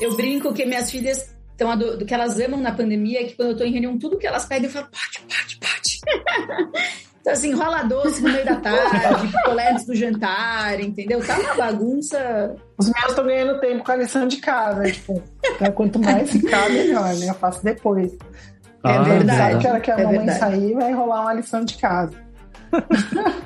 Eu brinco que minhas filhas então, do, do, que elas amam na pandemia é que quando eu tô em reunião, tudo que elas pedem, eu falo, pode, pode, pode. então, assim, rola doce no meio da tarde, picolé antes do jantar, entendeu? Tá uma bagunça. Os meus estão ganhando tempo com a lição de casa, tipo, então, quanto mais ficar, melhor, né? Eu faço depois. É ah, verdade. Sabe que hora que a é mamãe verdade. sair, vai rolar uma lição de casa.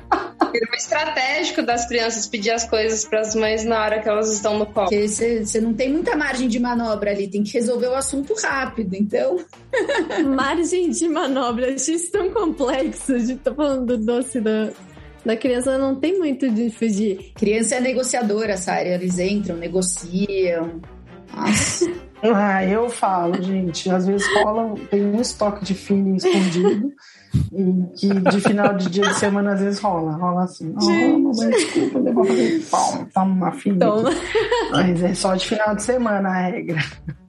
É estratégico das crianças pedir as coisas para as mães na hora que elas estão no colo. Porque você não tem muita margem de manobra ali, tem que resolver o assunto rápido, então. margem de manobra, achei isso tão complexo. A gente tá falando do doce da, da criança, não tem muito de fugir. Criança é negociadora, Sara. Eles entram, negociam. Nossa. Ah, eu falo, gente, às vezes rola, tem um estoque de filho escondido e que de final de dia de semana às vezes rola, rola assim, oh, mamãe, desculpa, eu vou fazer palma, toma uma filha. Toma. Mas é só de final de semana a regra.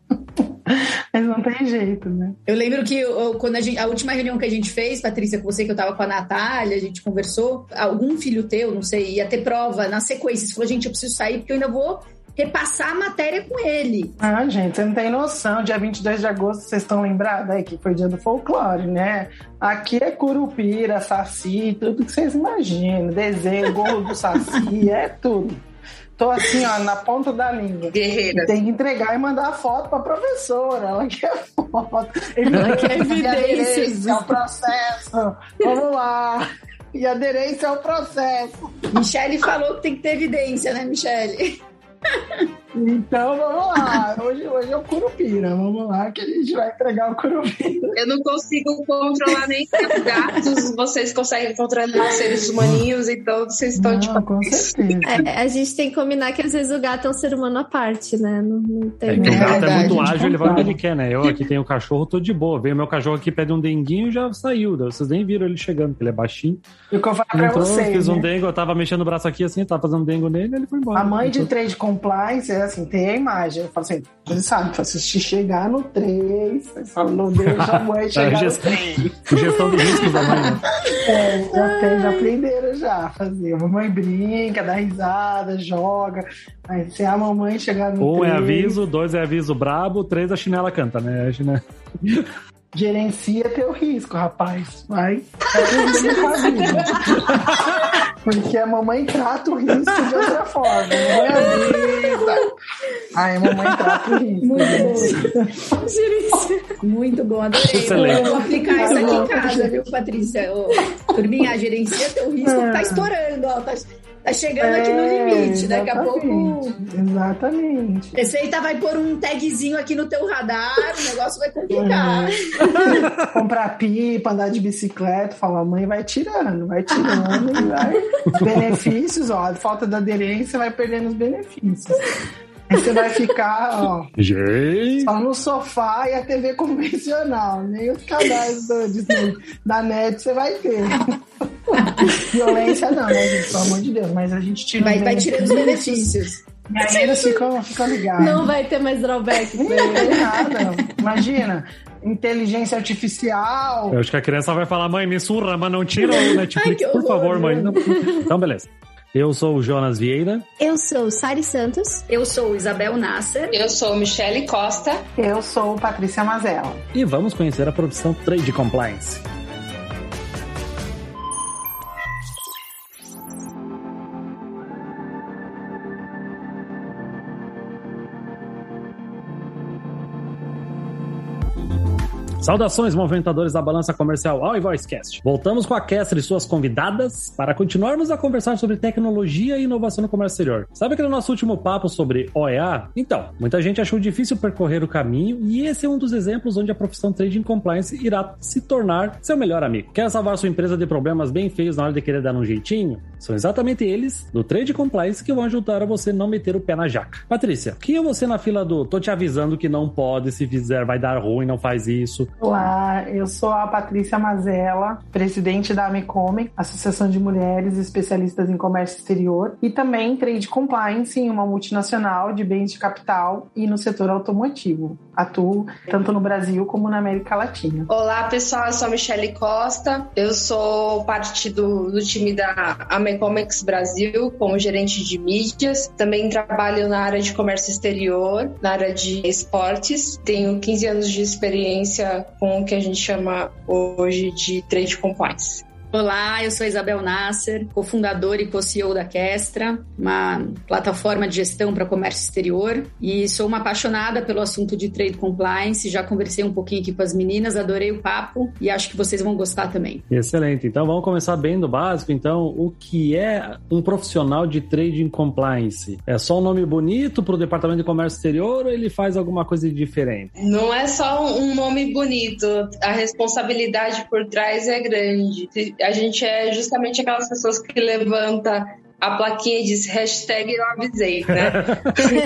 Mas não tem jeito, né? Eu lembro que eu, quando a, gente, a última reunião que a gente fez, Patrícia, com você, que eu tava com a Natália, a gente conversou, algum filho teu, não sei, ia ter prova na sequência. Você falou, gente, eu preciso sair porque eu ainda vou repassar a matéria com ele. Ah, gente, você não tem noção. Dia 22 de agosto, vocês estão lembrados aí que foi dia do folclore, né? Aqui é curupira, saci, tudo que vocês imaginam. Desenho, golo do saci, é tudo. Tô assim, ó, na ponta da língua. Guerreira. Tem que entregar e mandar a foto pra professora. Ela quer foto. Ele Ela quer evidências. É o processo. Vamos lá. E aderência ao processo. Michele falou que tem que ter evidência, né, Michele? Então vamos lá, hoje, hoje é o Curupira, vamos lá que a gente vai entregar o Curupira. Eu não consigo controlar nem os gatos, vocês conseguem controlar os seres humaninhos, então vocês estão não, tipo. Com certeza. É, a gente tem que combinar que às vezes o gato é um ser humano à parte, né? Não, não tem. É que o gato é muito ágil, ele vai onde ele quer, né? Eu aqui tenho o cachorro, tô de boa. Veio meu cachorro aqui, pede um denguinho já saiu. Vocês nem viram ele chegando, porque ele é baixinho. E o que eu falo pra vocês. Fiz um né? dengo, eu tava mexendo o braço aqui assim, tava fazendo dengo nele, ele foi embora. A mãe de trade compliance é assim, tem a imagem. Eu falo assim, você sabe, se chegar no 3, você fala, não deixa a mãe chegar no 3. Gestão do risco da mãe. Né? É, já, tem, já aprenderam já a fazer. A mamãe brinca, dá risada, joga. Aí se a mamãe chegar no Um 3, é aviso, dois é aviso brabo, três a chinela canta, né? A chinela... Gerencia teu risco, rapaz. Vai. Vai Porque a mamãe trata o risco de outra forma. Mamãe avisa. Ai, a mamãe trata o risco. Muito bom. Muito bom, adorei. Excelente. Eu vou aplicar isso aqui em casa, viu, Patrícia? Por mim, a gerencia teu risco. Tá estourando, ó. Tá tá chegando é, aqui no é, limite. Daqui a pouco. Exatamente. Receita vai pôr um tagzinho aqui no teu radar, o negócio vai complicar. É. Comprar pipa, andar de bicicleta, falar, mãe vai tirando, vai tirando e vai. benefícios, ó, falta da aderência vai perdendo os benefícios. Aí você vai ficar, ó, Gente. só no sofá e a TV convencional. Nem os canais do, Disney, da net você vai ter. Violência não, né, gente? Pelo amor de Deus. Mas a gente tira vai, vai tirando os benefícios. E aí eles ficam, ficam ligados. Não vai ter mais drawback. Não tem nada. Imagina inteligência artificial. Eu acho que a criança vai falar, mãe, me surra, mas não tira o Netflix, Ai, por favor, mãe. Não. Então, beleza. Eu sou o Jonas Vieira. Eu sou Sari Santos. Eu sou Isabel Nasser. Eu sou Michele Costa. Eu sou Patrícia Mazella. E vamos conhecer a profissão Trade Compliance. Saudações, movimentadores da balança comercial ao Voicecast. Voltamos com a Kessler e suas convidadas para continuarmos a conversar sobre tecnologia e inovação no comércio exterior. Sabe aquele nosso último papo sobre OEA? Então, muita gente achou difícil percorrer o caminho e esse é um dos exemplos onde a profissão Trading Compliance irá se tornar seu melhor amigo. Quer salvar sua empresa de problemas bem feios na hora de querer dar um jeitinho? São exatamente eles, do Trade Compliance, que vão ajudar a você não meter o pé na jaca. Patrícia, quem é você na fila do tô te avisando que não pode, se fizer vai dar ruim, não faz isso? Olá, eu sou a Patrícia Mazella, presidente da Amecome, Associação de Mulheres Especialistas em Comércio Exterior, e também Trade Compliance em uma multinacional de bens de capital e no setor automotivo. Atuo tanto no Brasil como na América Latina. Olá, pessoal, eu sou a Michele Costa, eu sou parte do, do time da Amecomex Brasil como gerente de mídias, também trabalho na área de comércio exterior, na área de esportes, tenho 15 anos de experiência com o que a gente chama hoje de trade compliance. Olá, eu sou Isabel Nasser, cofundadora e co-CEO da Kestra, uma plataforma de gestão para comércio exterior, e sou uma apaixonada pelo assunto de trade compliance. Já conversei um pouquinho aqui com as meninas, adorei o papo e acho que vocês vão gostar também. Excelente. Então vamos começar bem do básico. Então, o que é um profissional de trading compliance? É só um nome bonito para o departamento de comércio exterior ou ele faz alguma coisa diferente? Não é só um nome bonito, a responsabilidade por trás é grande a gente é justamente aquelas pessoas que levanta a plaquinha diz hashtag eu avisei, né?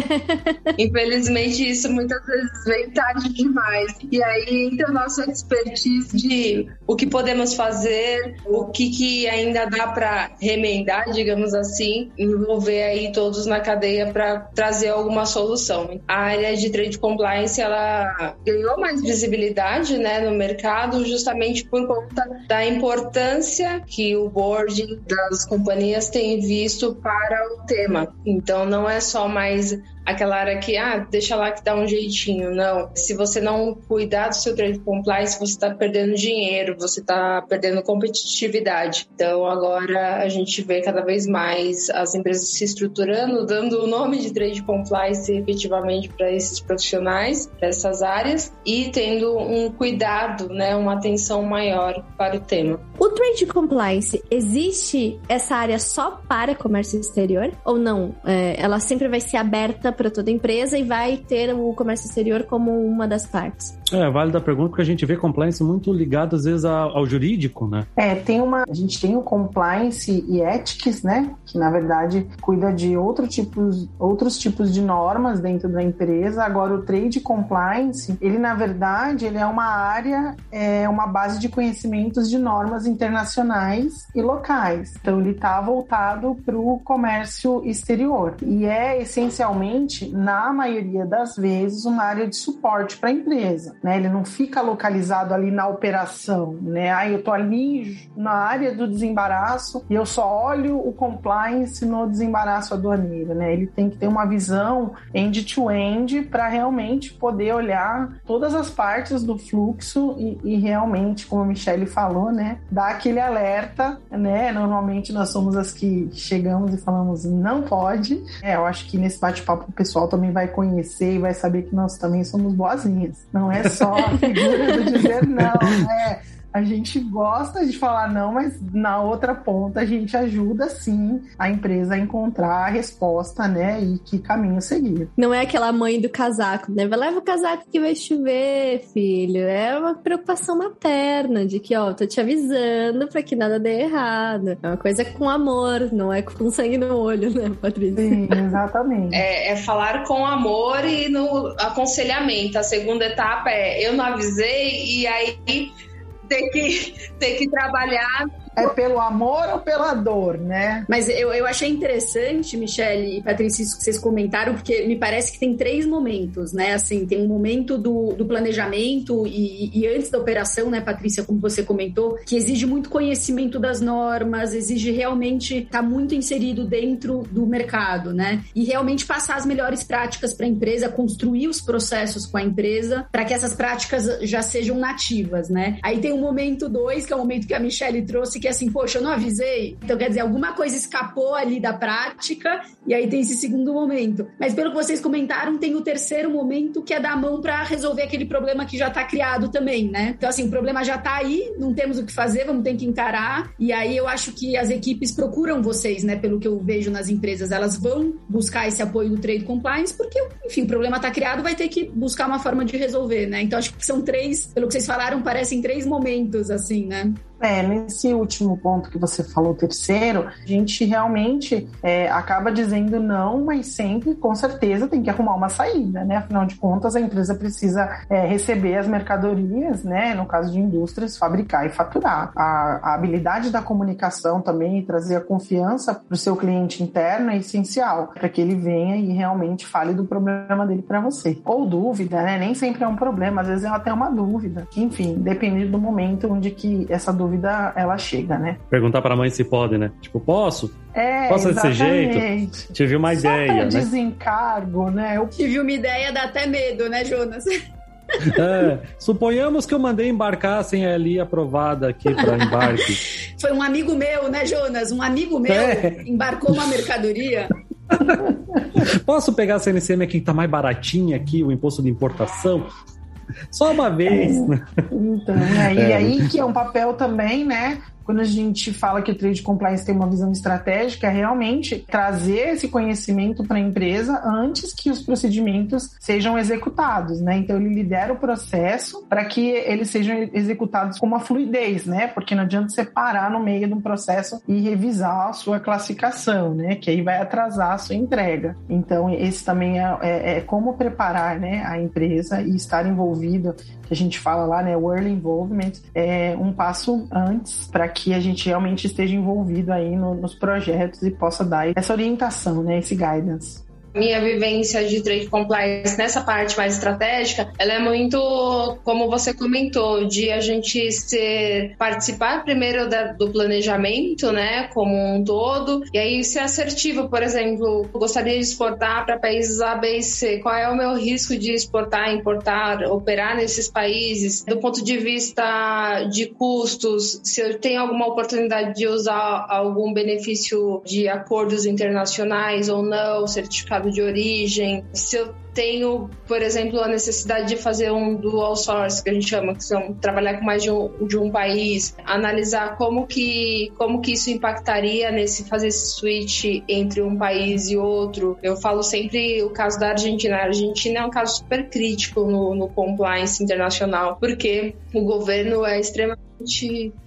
Infelizmente, isso muitas vezes vem tarde demais. E aí entra a nossa expertise de o que podemos fazer, o que, que ainda dá para remendar, digamos assim, envolver aí todos na cadeia para trazer alguma solução. A área de trade compliance ela ganhou mais visibilidade né, no mercado justamente por conta da importância que o board das companhias tem visto visto para o tema. Então não é só mais aquela área que, ah, deixa lá que dá um jeitinho. Não. Se você não cuidar do seu trade compliance, você está perdendo dinheiro, você está perdendo competitividade. Então, agora a gente vê cada vez mais as empresas se estruturando, dando o nome de trade compliance efetivamente para esses profissionais, para essas áreas, e tendo um cuidado, né, uma atenção maior para o tema. O trade compliance, existe essa área só para comércio exterior? Ou não? É, ela sempre vai ser aberta para toda empresa e vai ter o comércio exterior como uma das partes. É, vale da pergunta porque a gente vê compliance muito ligado às vezes ao, ao, jurídico, né? É, tem uma, a gente tem o compliance e ethics, né, que na verdade cuida de outro tipos, outros tipos de normas dentro da empresa. Agora o trade compliance, ele na verdade, ele é uma área, é uma base de conhecimentos de normas internacionais e locais. Então ele está voltado para o comércio exterior e é essencialmente, na maioria das vezes, uma área de suporte para a empresa né? Ele não fica localizado ali na operação, né? Ah, eu tô ali na área do desembaraço e eu só olho o compliance no desembaraço aduaneiro, né? Ele tem que ter uma visão end-to-end para realmente poder olhar todas as partes do fluxo e, e, realmente, como a Michelle falou, né? Dar aquele alerta, né? Normalmente nós somos as que chegamos e falamos não pode. É, eu acho que nesse bate-papo o pessoal também vai conhecer e vai saber que nós também somos boazinhas. Não é só a figura do dizer não, né? A gente gosta de falar não, mas na outra ponta a gente ajuda sim a empresa a encontrar a resposta, né? E que caminho seguir. Não é aquela mãe do casaco, né? Leva o casaco que vai chover, filho. É uma preocupação materna de que, ó, tô te avisando para que nada dê errado. É uma coisa com amor, não é com sangue no olho, né, Patrícia? Sim, exatamente. é, é falar com amor e no aconselhamento. A segunda etapa é eu não avisei e aí ter que, ter que trabalhar é pelo amor ou pela dor, né? Mas eu, eu achei interessante, Michelle e Patrícia, isso que vocês comentaram, porque me parece que tem três momentos, né? Assim, tem um momento do, do planejamento e, e antes da operação, né, Patrícia, como você comentou, que exige muito conhecimento das normas, exige realmente estar tá muito inserido dentro do mercado, né? E realmente passar as melhores práticas para a empresa, construir os processos com a empresa para que essas práticas já sejam nativas, né? Aí tem o momento dois, que é o momento que a Michelle trouxe, que assim, poxa, eu não avisei. Então, quer dizer, alguma coisa escapou ali da prática, e aí tem esse segundo momento. Mas pelo que vocês comentaram, tem o terceiro momento que é dar a mão para resolver aquele problema que já está criado também, né? Então, assim, o problema já está aí, não temos o que fazer, vamos ter que encarar. E aí eu acho que as equipes procuram vocês, né? Pelo que eu vejo nas empresas, elas vão buscar esse apoio do trade compliance, porque, enfim, o problema está criado, vai ter que buscar uma forma de resolver, né? Então, acho que são três, pelo que vocês falaram, parecem três momentos, assim, né? É, nesse último ponto que você falou, terceiro, a gente realmente é, acaba dizendo não, mas sempre, com certeza, tem que arrumar uma saída, né? Afinal de contas, a empresa precisa é, receber as mercadorias, né? No caso de indústrias, fabricar e faturar. A, a habilidade da comunicação também e trazer a confiança para o seu cliente interno é essencial para que ele venha e realmente fale do problema dele para você. Ou dúvida, né? Nem sempre é um problema, às vezes é até uma dúvida. Enfim, depende do momento onde que essa dúvida dúvida ela chega, né? Perguntar para a mãe se pode, né? Tipo, posso? É, Posso exatamente. desse jeito? Tive uma Só ideia, pra né? desencargo, né? Eu Tive uma ideia, dá até medo, né, Jonas? É, suponhamos que eu mandei embarcar sem a aprovada aqui para embarque. Foi um amigo meu, né, Jonas? Um amigo meu É. embarcou uma mercadoria. Posso pegar a CNCM aqui que tá mais baratinha aqui, o imposto de importação? Só uma vez. né? Então, né? E É, aí que é um papel também, né? Quando a gente fala que o trade compliance tem uma visão estratégica, é realmente trazer esse conhecimento para a empresa antes que os procedimentos sejam executados, né? Então ele lidera o processo para que eles sejam executados com uma fluidez, né? Porque não adianta você parar no meio de um processo e revisar a sua classificação, né? Que aí vai atrasar a sua entrega. Então esse também é, é- é como preparar, né? A empresa e estar envolvido a gente fala lá, né, o early involvement, é um passo antes para que a gente realmente esteja envolvido aí no- nos projetos e possa dar essa orientação, né, esse guidance. Minha vivência de trade compliance nessa parte mais estratégica, ela é muito, como você comentou, de a gente ser participar primeiro da- do planejamento, né, como um todo, e aí ser assertivo, por exemplo, gostaria de exportar para países A, B e C. Qual é o meu risco de exportar, importar, operar nesses países? Do ponto de vista de custos, se eu tenho alguma oportunidade de usar algum benefício de acordos internacionais ou não, certificado de origem, se eu tenho, por exemplo, a necessidade de fazer um dual source, que a gente chama, que são trabalhar com mais de um, de um país, analisar como que, como que isso impactaria nesse fazer esse switch entre um país e outro. Eu falo sempre o caso da Argentina. A Argentina é um caso super crítico no, no compliance internacional, porque o governo é extremamente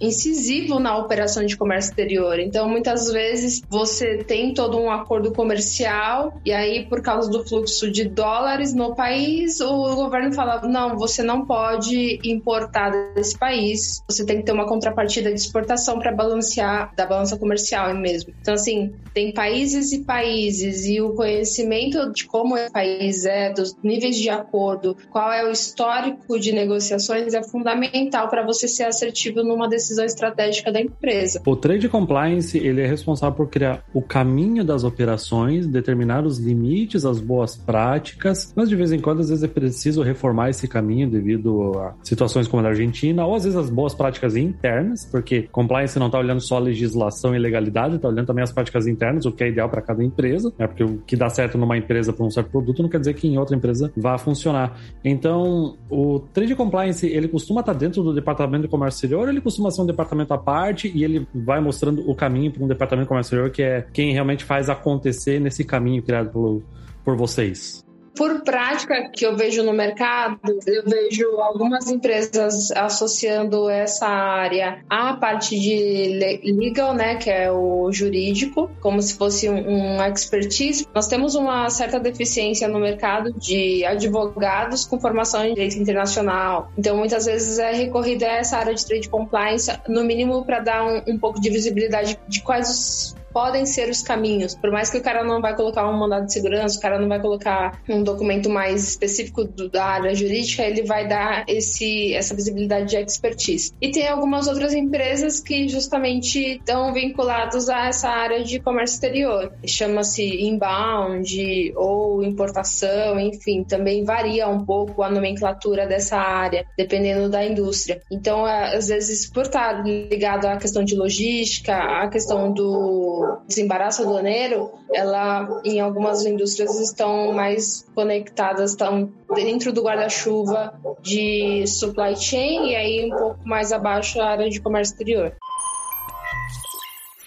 incisivo na operação de comércio exterior. Então, muitas vezes você tem todo um acordo comercial e aí, por causa do fluxo de dólares no país, o governo fala: não, você não pode importar desse país. Você tem que ter uma contrapartida de exportação para balancear da balança comercial mesmo. Então, assim, tem países e países e o conhecimento de como o país é, dos níveis de acordo, qual é o histórico de negociações é fundamental para você ser assertivo numa decisão estratégica da empresa. O Trade Compliance ele é responsável por criar o caminho das operações, determinar os limites, as boas práticas, mas de vez em quando às vezes é preciso reformar esse caminho devido a situações como a da Argentina, ou às vezes as boas práticas internas, porque compliance não está olhando só a legislação e legalidade, está olhando também as práticas internas, o que é ideal para cada empresa, né? porque o que dá certo numa empresa para um certo produto não quer dizer que em outra empresa vá funcionar. Então, o Trade Compliance ele costuma estar dentro do departamento de comércio ele costuma ser um departamento à parte e ele vai mostrando o caminho para um departamento de comércio que é quem realmente faz acontecer nesse caminho criado pelo, por vocês. Por prática que eu vejo no mercado, eu vejo algumas empresas associando essa área à parte de legal, né, que é o jurídico, como se fosse um, expertise. Nós temos uma certa deficiência no mercado de advogados com formação em direito internacional. Então, muitas vezes é recorrido a essa área de trade compliance, no mínimo para dar um, um pouco de visibilidade de quais os podem ser os caminhos. Por mais que o cara não vai colocar um mandado de segurança, o cara não vai colocar um documento mais específico do, da área jurídica, ele vai dar esse, essa visibilidade de expertise. E tem algumas outras empresas que justamente estão vinculadas a essa área de comércio exterior. Chama-se inbound ou importação, enfim, também varia um pouco a nomenclatura dessa área, dependendo da indústria. Então, às vezes, por estar ligado à questão de logística, à questão do desembaraço aduaneiro, ela em algumas indústrias estão mais conectadas, estão dentro do guarda-chuva de supply chain e aí um pouco mais abaixo a área de comércio exterior.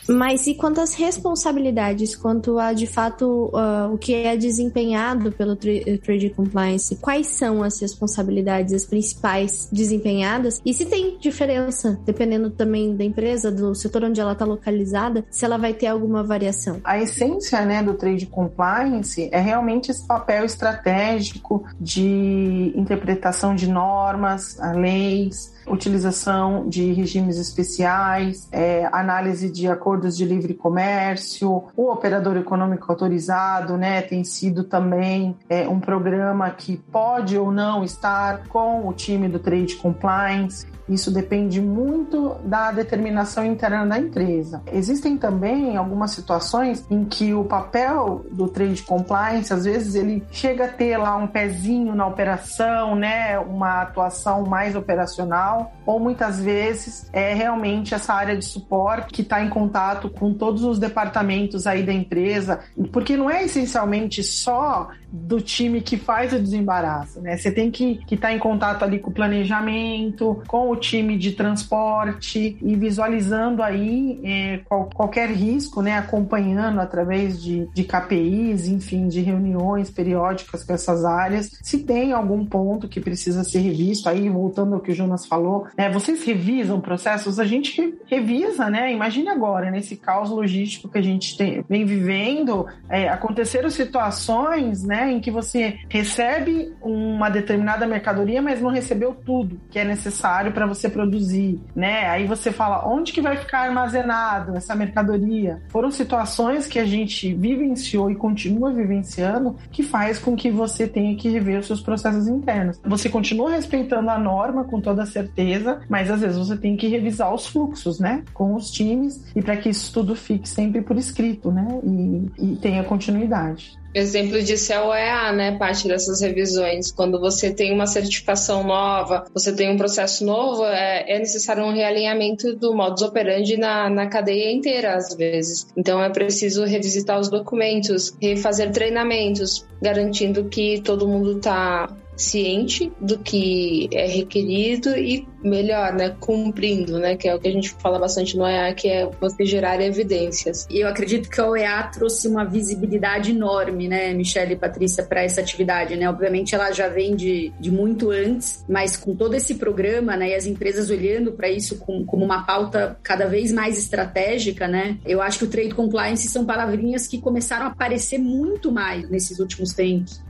Mas e quanto às responsabilidades, quanto a de fato uh, o que é desempenhado pelo Trade Compliance? Quais são as responsabilidades, as principais desempenhadas? E se tem diferença, dependendo também da empresa, do setor onde ela está localizada, se ela vai ter alguma variação? A essência né, do Trade Compliance é realmente esse papel estratégico de interpretação de normas, leis, utilização de regimes especiais, é, análise de acordos de livre comércio, o operador econômico autorizado, né, tem sido também é, um programa que pode ou não estar com o time do Trade Compliance. Isso depende muito da determinação interna da empresa. Existem também algumas situações em que o papel do trade compliance, às vezes ele chega a ter lá um pezinho na operação, né, uma atuação mais operacional, ou muitas vezes é realmente essa área de suporte que está em contato com todos os departamentos aí da empresa, porque não é essencialmente só do time que faz o desembaraço, né? Você tem que estar tá em contato ali com o planejamento, com o time de transporte e visualizando aí é, qual, qualquer risco, né? Acompanhando através de, de KPIs, enfim, de reuniões periódicas com essas áreas, se tem algum ponto que precisa ser revisto. Aí, voltando ao que o Jonas falou, né? Vocês revisam processos, a gente revisa, né? Imagine agora, nesse caos logístico que a gente tem, vem vivendo, é, aconteceram situações, né? Em que você recebe uma determinada mercadoria, mas não recebeu tudo que é necessário para você produzir, né? Aí você fala, onde que vai ficar armazenado essa mercadoria? Foram situações que a gente vivenciou e continua vivenciando que faz com que você tenha que rever os seus processos internos. Você continua respeitando a norma com toda certeza, mas às vezes você tem que revisar os fluxos, né? Com os times e para que isso tudo fique sempre por escrito, né? E, e tenha continuidade. Exemplo disso é né? Parte dessas revisões. Quando você tem uma certificação nova, você tem um processo novo, é, é necessário um realinhamento do modus operandi na, na cadeia inteira, às vezes. Então é preciso revisitar os documentos, refazer treinamentos, garantindo que todo mundo está ciente do que é requerido e melhor, né, cumprindo, né, que é o que a gente fala bastante no OEA, que é você gerar evidências. E eu acredito que o OEA trouxe uma visibilidade enorme, né, Michelle e Patrícia, para essa atividade, né, obviamente ela já vem de, de muito antes, mas com todo esse programa, né, e as empresas olhando para isso com, como uma pauta cada vez mais estratégica, né, eu acho que o Trade Compliance são palavrinhas que começaram a aparecer muito mais nesses últimos tempos.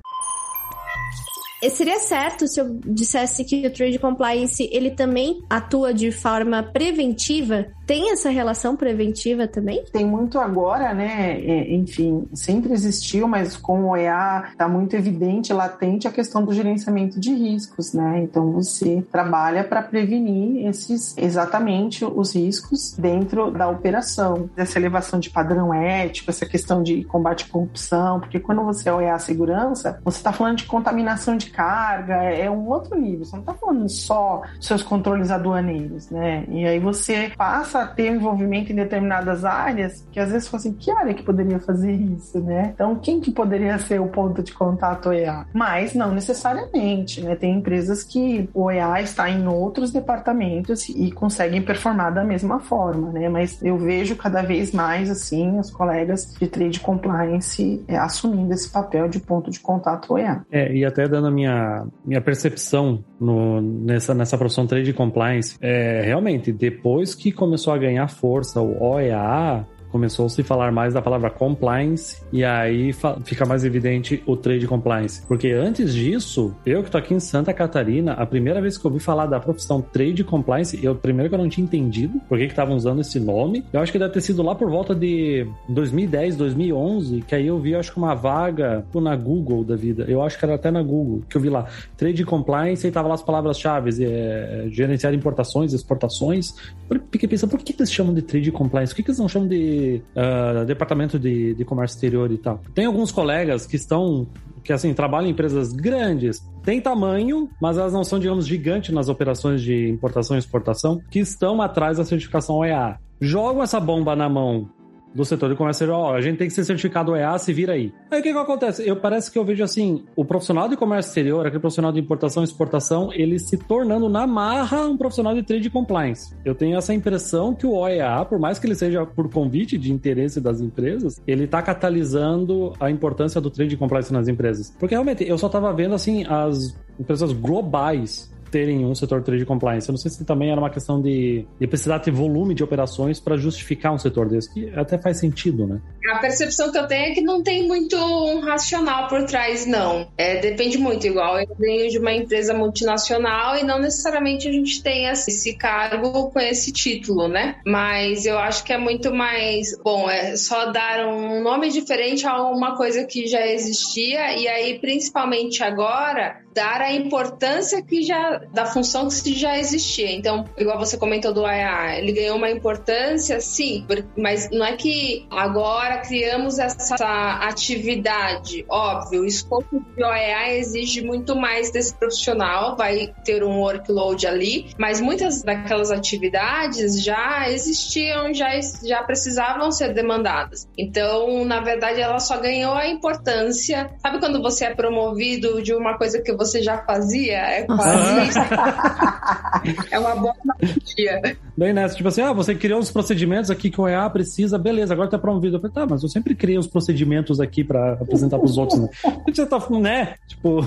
Seria certo se eu dissesse que o Trade Compliance ele também atua de forma preventiva tem essa relação preventiva também? Tem muito agora, né? É, enfim, sempre existiu, mas com o OEA está muito evidente, latente a questão do gerenciamento de riscos, né? Então você trabalha para prevenir esses exatamente os riscos dentro da operação, essa elevação de padrão ético, essa questão de combate à corrupção, porque quando você é OEA segurança, você está falando de contaminação de carga, é um outro nível. Você não está falando só dos seus controles aduaneiros, né? E aí você passa começa a ter envolvimento em determinadas áreas, que às vezes fala assim, que área que poderia fazer isso, né? Então, quem que poderia ser o ponto de contato OEA? Mas não necessariamente, né? Tem empresas que o OEA está em outros departamentos e conseguem performar da mesma forma, né? Mas eu vejo cada vez mais, assim, os colegas de trade compliance é, assumindo esse papel de ponto de contato OEA. É, e até dando a minha, minha percepção no, nessa, nessa profissão trade compliance, é, realmente, depois que começou começou a ganhar força o OEA, começou a se falar mais da palavra compliance e aí fica mais evidente o trade compliance. Porque antes disso, eu que tô aqui em Santa Catarina, a primeira vez que eu ouvi falar da profissão trade compliance, eu primeiro que eu não tinha entendido por que estavam usando esse nome. Eu acho que deve ter sido lá por volta de 2010, 2011, que aí eu vi, acho que uma vaga na Google da vida. Eu acho que era até na Google, que eu vi lá trade compliance e tava lá as palavras-chave, é, gerenciar importações, exportações. Eu fiquei pensando, por que eles chamam de trade compliance? Por que eles não chamam de uh, departamento de, de comércio exterior e tal. Tem alguns colegas que estão que assim trabalham em empresas grandes, têm tamanho, mas elas não são, digamos, gigantes nas operações de importação e exportação, que estão atrás da certificação OEA. Jogam essa bomba na mão do setor de comércio exterior, ó, a gente tem que ser certificado EA, se vira aí. Aí o que que acontece? Eu parece que eu vejo assim, o profissional de comércio exterior, aquele profissional de importação e exportação, ele se tornando na marra um profissional de trade compliance. Eu tenho essa impressão que o OEA, por mais que ele seja por convite de interesse das empresas, ele está catalisando a importância do trade compliance nas empresas. Porque realmente eu só estava vendo assim as empresas globais terem um setor 3 de compliance. Eu não sei se também era uma questão de, de precisar ter volume de operações para justificar um setor desse, que até faz sentido, né? A percepção que eu tenho é que não tem muito um racional por trás, não. É, depende muito, igual eu venho de uma empresa multinacional e não necessariamente a gente tem esse cargo com esse título, né? Mas eu acho que é muito mais, bom, é só dar um nome diferente a uma coisa que já existia e aí, principalmente agora, dar a importância que já da função que já existia. Então, igual você comentou do AIA, ele ganhou uma importância, sim, mas não é que agora criamos essa atividade. Óbvio, o escopo de OEA exige muito mais desse profissional, vai ter um workload ali, mas muitas daquelas atividades já existiam, já, já precisavam ser demandadas. Então, na verdade, ela só ganhou a importância. Sabe quando você é promovido de uma coisa que você você já fazia, é quase isso. é uma boa analogia. Bem nessa, tipo assim, ah, você criou os procedimentos aqui que o EA precisa, beleza, agora tá promovido. Eu falei, tá, mas eu sempre criei os procedimentos aqui para apresentar pros outros, né? Você tá, né? Tipo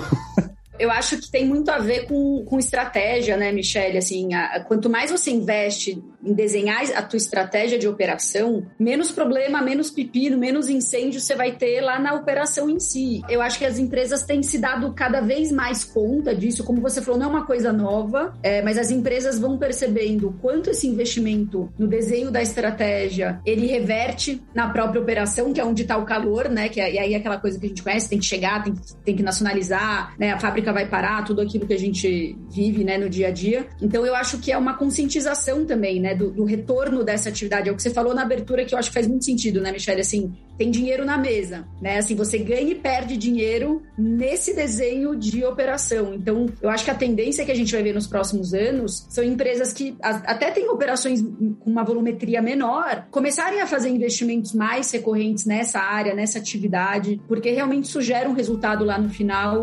eu acho que tem muito a ver com, com estratégia, né, Michelle? Assim, a, quanto mais você investe em desenhar a tua estratégia de operação, menos problema, menos pepino, menos incêndio você vai ter lá na operação em si. Eu acho que as empresas têm se dado cada vez mais conta disso. Como você falou, não é uma coisa nova, é, mas as empresas vão percebendo quanto esse investimento no desenho da estratégia ele reverte na própria operação, que é onde está o calor, né? Que é, e aí é aquela coisa que a gente conhece, tem que chegar, tem, tem que nacionalizar, né? A fábrica vai parar, tudo aquilo que a gente vive né, no dia a dia. Então eu acho que é uma conscientização também, né, do, do retorno dessa atividade. É o que você falou na abertura que eu acho que faz muito sentido, né, Michelle? Assim, tem dinheiro na mesa, né? Assim, você ganha e perde dinheiro nesse desenho de operação. Então, eu acho que a tendência que a gente vai ver nos próximos anos são empresas que até têm operações com uma volumetria menor, começarem a fazer investimentos mais recorrentes nessa área, nessa atividade, porque realmente isso gera um resultado lá no final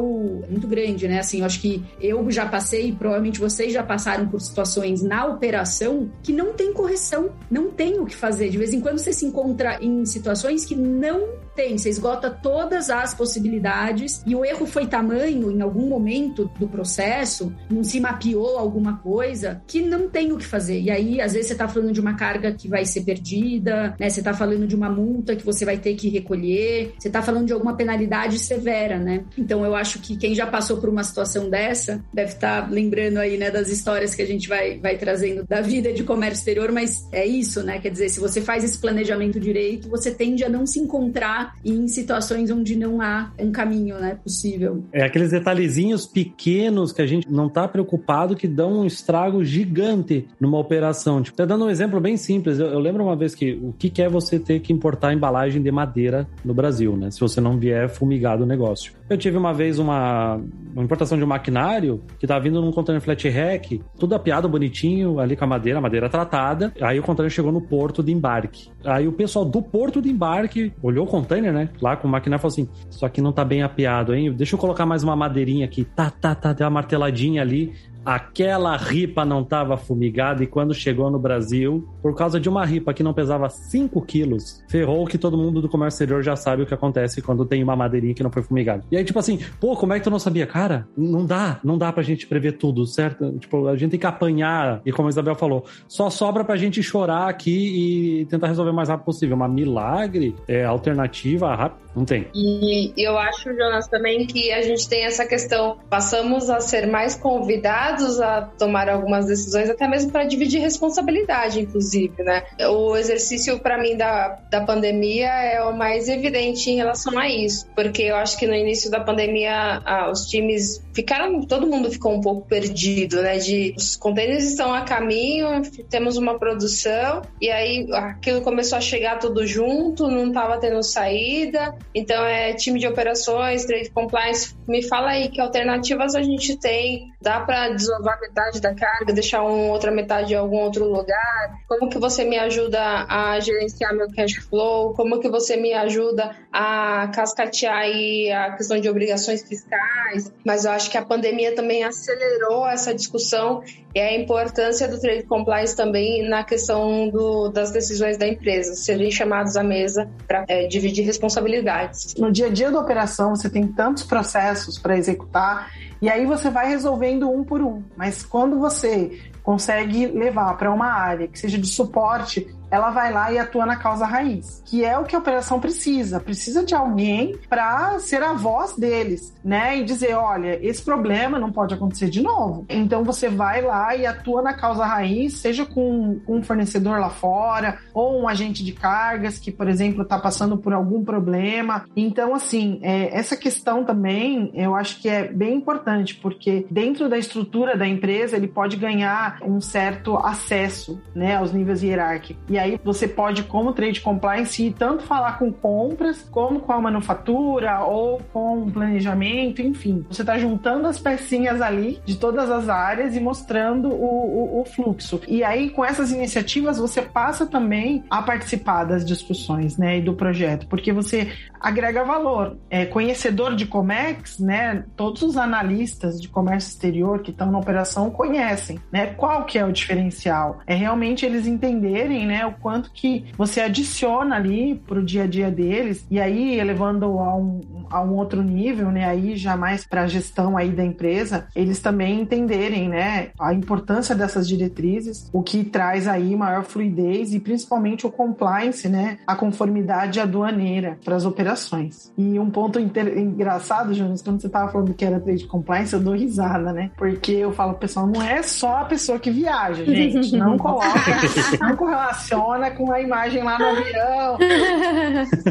muito grande, né? Assim, eu acho que eu já passei, provavelmente vocês já passaram por situações na operação que não tem correção, não tem o que fazer. De vez em quando você se encontra em situações que não tem, você esgota todas as possibilidades e o erro foi tamanho em algum momento do processo, não se mapeou alguma coisa que não tem o que fazer. E aí, às vezes, você está falando de uma carga que vai ser perdida, né? Você está falando de uma multa que você vai ter que recolher, você está falando de alguma penalidade severa, né? Então, eu acho que quem já passou por uma situação dessa deve estar tá lembrando aí, né, das histórias que a gente vai, vai trazendo da vida de comércio exterior, mas é isso, né? Quer dizer, se você faz esse planejamento direito, você tende a não se encontrar em situações onde não há um caminho né, possível. É aqueles detalhezinhos pequenos que a gente não está preocupado que dão um estrago gigante numa operação. Tipo, dando um exemplo bem simples, eu, eu, lembro uma vez que o que é você ter que importar embalagem de madeira no Brasil, né? Se você não vier fumigado o negócio. Eu tive uma vez uma, uma importação de um maquinário que estava vindo num container flat rack, tudo apiado bonitinho ali com a madeira, a madeira tratada. Aí o container chegou no porto de embarque. Aí o pessoal do porto de embarque olhou o container né? Lá com o maquinário falou assim: Isso aqui não tá bem apiado, hein? Deixa eu colocar mais uma madeirinha aqui. Tá, tá, tá, deu uma marteladinha ali aquela ripa não estava fumigada e quando chegou no Brasil, por causa de uma ripa que não pesava 5 quilos, ferrou que todo mundo do comércio exterior já sabe o que acontece quando tem uma madeirinha que não foi fumigada. E aí, tipo assim, pô, como é que tu não sabia? Cara, não dá, não dá pra gente prever tudo, certo? Tipo, a gente tem que apanhar, e como a Isabel falou, só sobra pra gente chorar aqui e tentar resolver o mais rápido possível. Uma milagre, é, alternativa, rápido, não tem. E eu acho, Jonas, também que a gente tem essa questão, passamos a ser mais convidados a tomar algumas decisões, até mesmo para dividir responsabilidade, inclusive, né? O exercício, para mim, da, da pandemia é o mais evidente em relação a isso, porque eu acho que no início da pandemia ah, os times ficaram, todo mundo ficou um pouco perdido, né? De os contêineres estão a caminho, temos uma produção, e aí aquilo começou a chegar tudo junto, não estava tendo saída, então é time de operações, trade compliance, me fala aí que alternativas a gente tem, dá para desovar metade da carga, deixar uma outra metade em algum outro lugar? Como que você me ajuda a gerenciar meu cash flow? Como que você me ajuda a cascatear aí a questão de obrigações fiscais? Mas eu acho que a pandemia também acelerou essa discussão e a importância do trade compliance também na questão do, das decisões da empresa, serem chamados à mesa para é, dividir responsabilidades. No dia a dia da operação, você tem tantos processos para executar e aí você vai resolvendo um por um. Mas quando você consegue levar para uma área que seja de suporte ela vai lá e atua na causa raiz, que é o que a operação precisa. Precisa de alguém para ser a voz deles, né? E dizer, olha, esse problema não pode acontecer de novo. Então você vai lá e atua na causa raiz, seja com um fornecedor lá fora ou um agente de cargas que, por exemplo, está passando por algum problema. Então, assim, é, essa questão também eu acho que é bem importante, porque dentro da estrutura da empresa ele pode ganhar um certo acesso, né, aos níveis hierárquicos. E e aí você pode, como trade compliance, tanto falar com compras, como com a manufatura, ou com planejamento, enfim. Você está juntando as pecinhas ali de todas as áreas e mostrando o, o, o fluxo. E aí, com essas iniciativas, você passa também a participar das discussões, né, e do projeto, porque você agrega valor. É, conhecedor de Comex, né, todos os analistas de comércio exterior que estão na operação conhecem, né, qual que é o diferencial. É realmente eles entenderem, né, o quanto que você adiciona ali para o dia a dia deles e aí elevando a um, a um outro nível, né, aí já mais para a gestão aí da empresa, eles também entenderem, né, a importância dessas diretrizes, o que traz aí maior fluidez e principalmente o compliance, né, a conformidade aduaneira para as operações. E um ponto engraçado, Jonas, quando você estava falando que era trade compliance, eu dou risada, né, porque eu falo, pessoal, não é só a pessoa que viaja, gente, não coloca, não correlaciona funciona com a imagem lá no avião.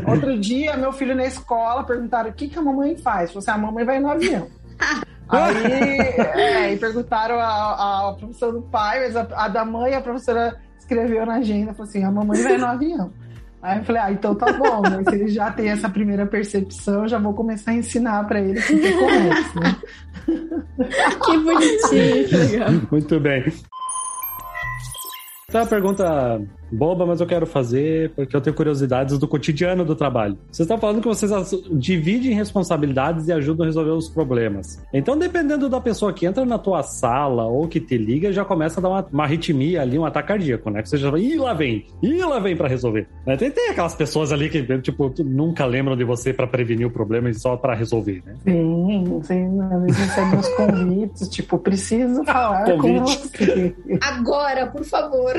Outro dia, meu filho na escola perguntaram o que, que a mamãe faz. Você, a mamãe vai no avião. Aí, é, e perguntaram a, a professora do pai, mas a, a, da mãe, a professora escreveu na agenda, falou assim, a mamãe vai no avião. Aí eu falei, ah, então tá bom, mas se ele já tem essa primeira percepção, eu já vou começar a ensinar para ele o que correto, né? Que bonitinho. Muito bem. Então a pergunta boba, mas eu quero fazer porque eu tenho curiosidades do cotidiano do trabalho. Vocês estão falando que vocês dividem responsabilidades e ajudam a resolver os problemas. Então, dependendo da pessoa que entra na tua sala ou que te liga, já começa a dar uma, uma arritmia ali, um ataque cardíaco, né? Que você já vai, ih, lá vem, ih, lá vem para resolver. Né? Tem, tem aquelas pessoas ali que, tipo, nunca lembram de você para prevenir o problema e só para resolver, né? Sim, sim. Às vezes recebem uns convites, tipo, preciso falar com você. Agora, por favor.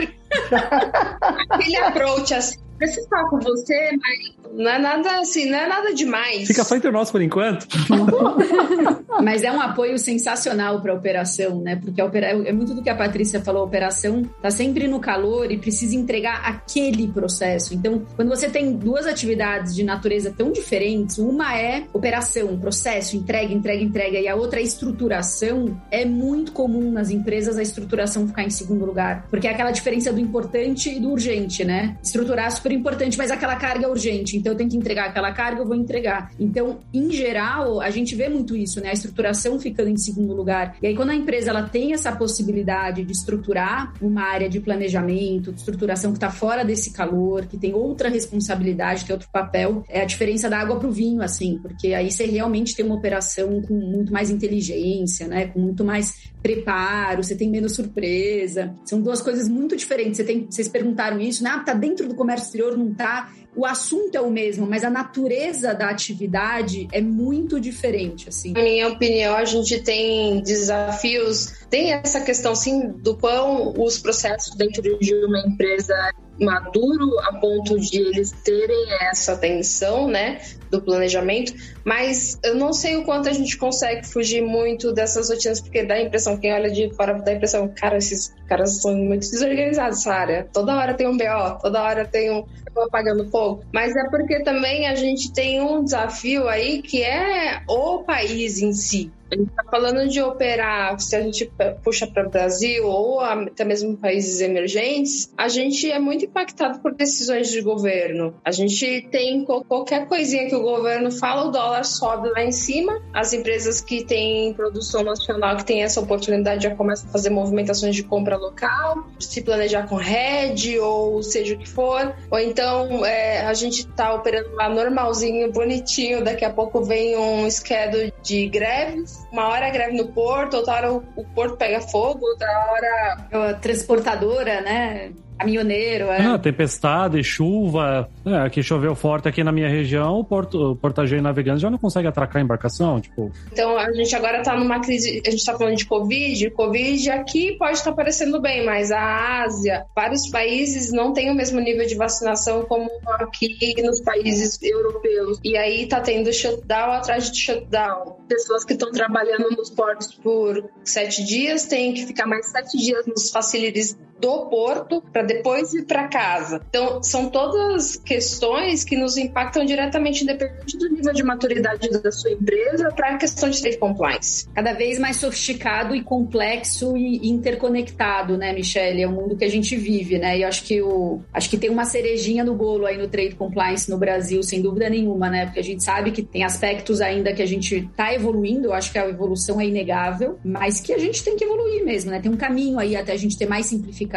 Aquele approach assim, preciso falar com você, mas não é nada assim, não é nada demais. Fica só entre nós por enquanto. mas é um apoio sensacional para a operação, né? Porque opera... é muito do que a Patrícia falou, a operação tá sempre no calor e precisa entregar aquele processo. Então, quando você tem duas atividades de natureza tão diferentes, uma é operação, processo, entrega, entrega, entrega, e a outra é estruturação, é muito comum nas empresas a estruturação ficar em segundo lugar, porque é aquela diferença do importante e do urgente, né? Estruturar é super importante, mas aquela carga é urgente, então eu tenho que entregar aquela carga, eu vou entregar. Então, em geral, a gente vê muito isso, né? A estruturação ficando em segundo lugar. E aí, quando a empresa ela tem essa possibilidade de estruturar uma área de planejamento, de estruturação que está fora desse calor, que tem outra responsabilidade, tem outro papel, é a diferença da água para o vinho, assim, porque aí você realmente tem uma operação com muito mais inteligência, né? Com muito mais preparo, você tem menos surpresa. São duas coisas muito diferentes. Você tem, vocês perguntaram isso, né? Ah, tá dentro do comércio exterior, não tá. O assunto é o mesmo, mas a natureza da atividade é muito diferente, assim. Na minha opinião, a gente tem desafios, tem essa questão, sim, do quão os processos dentro de uma empresa maduro a ponto de eles terem essa atenção, né, do planejamento, mas eu não sei o quanto a gente consegue fugir muito dessas rotinas, porque dá a impressão, quem olha de fora dá a impressão, cara, esses caras são muito desorganizados essa área, toda hora tem um BO, toda hora tem um apagando fogo, mas é porque também a gente tem um desafio aí que é o país em si, A gente está falando de operar, se a gente puxa para o Brasil ou até mesmo países emergentes, a gente é muito impactado por decisões de governo. A gente tem qualquer coisinha que o governo fala, o dólar sobe lá em cima. As empresas que têm produção nacional, que têm essa oportunidade, já começam a fazer movimentações de compra local, se planejar com rede ou seja o que for. Ou então é, a gente está operando lá normalzinho, bonitinho, daqui a pouco vem um schedule de greves. Uma hora é greve no porto, outra hora o, o porto pega fogo, outra hora. A transportadora, né? Caminhoneiro, é. Ah, tempestade, chuva. É, aqui choveu forte aqui na minha região, o porto, o portageiro navegante já não consegue atracar a embarcação, tipo. Então a gente agora tá numa crise, a gente tá falando de Covid, Covid aqui pode estar tá parecendo bem, mas a Ásia, vários países não têm o mesmo nível de vacinação como aqui nos países europeus. E aí tá tendo shutdown atrás de shutdown. Pessoas que estão trabalhando nos portos por sete dias têm que ficar mais sete dias nos facilities do porto para depois ir para casa. Então, são todas questões que nos impactam diretamente, independente do nível de maturidade da sua empresa, para a questão de trade compliance. Cada vez mais sofisticado e complexo e interconectado, né, Michelle? É o mundo que a gente vive, né? E eu acho que o acho que tem uma cerejinha no bolo aí no trade compliance no Brasil, sem dúvida nenhuma, né? Porque a gente sabe que tem aspectos ainda que a gente está evoluindo, eu acho que a evolução é inegável, mas que a gente tem que evoluir mesmo, né? Tem um caminho aí até a gente ter mais simplificação,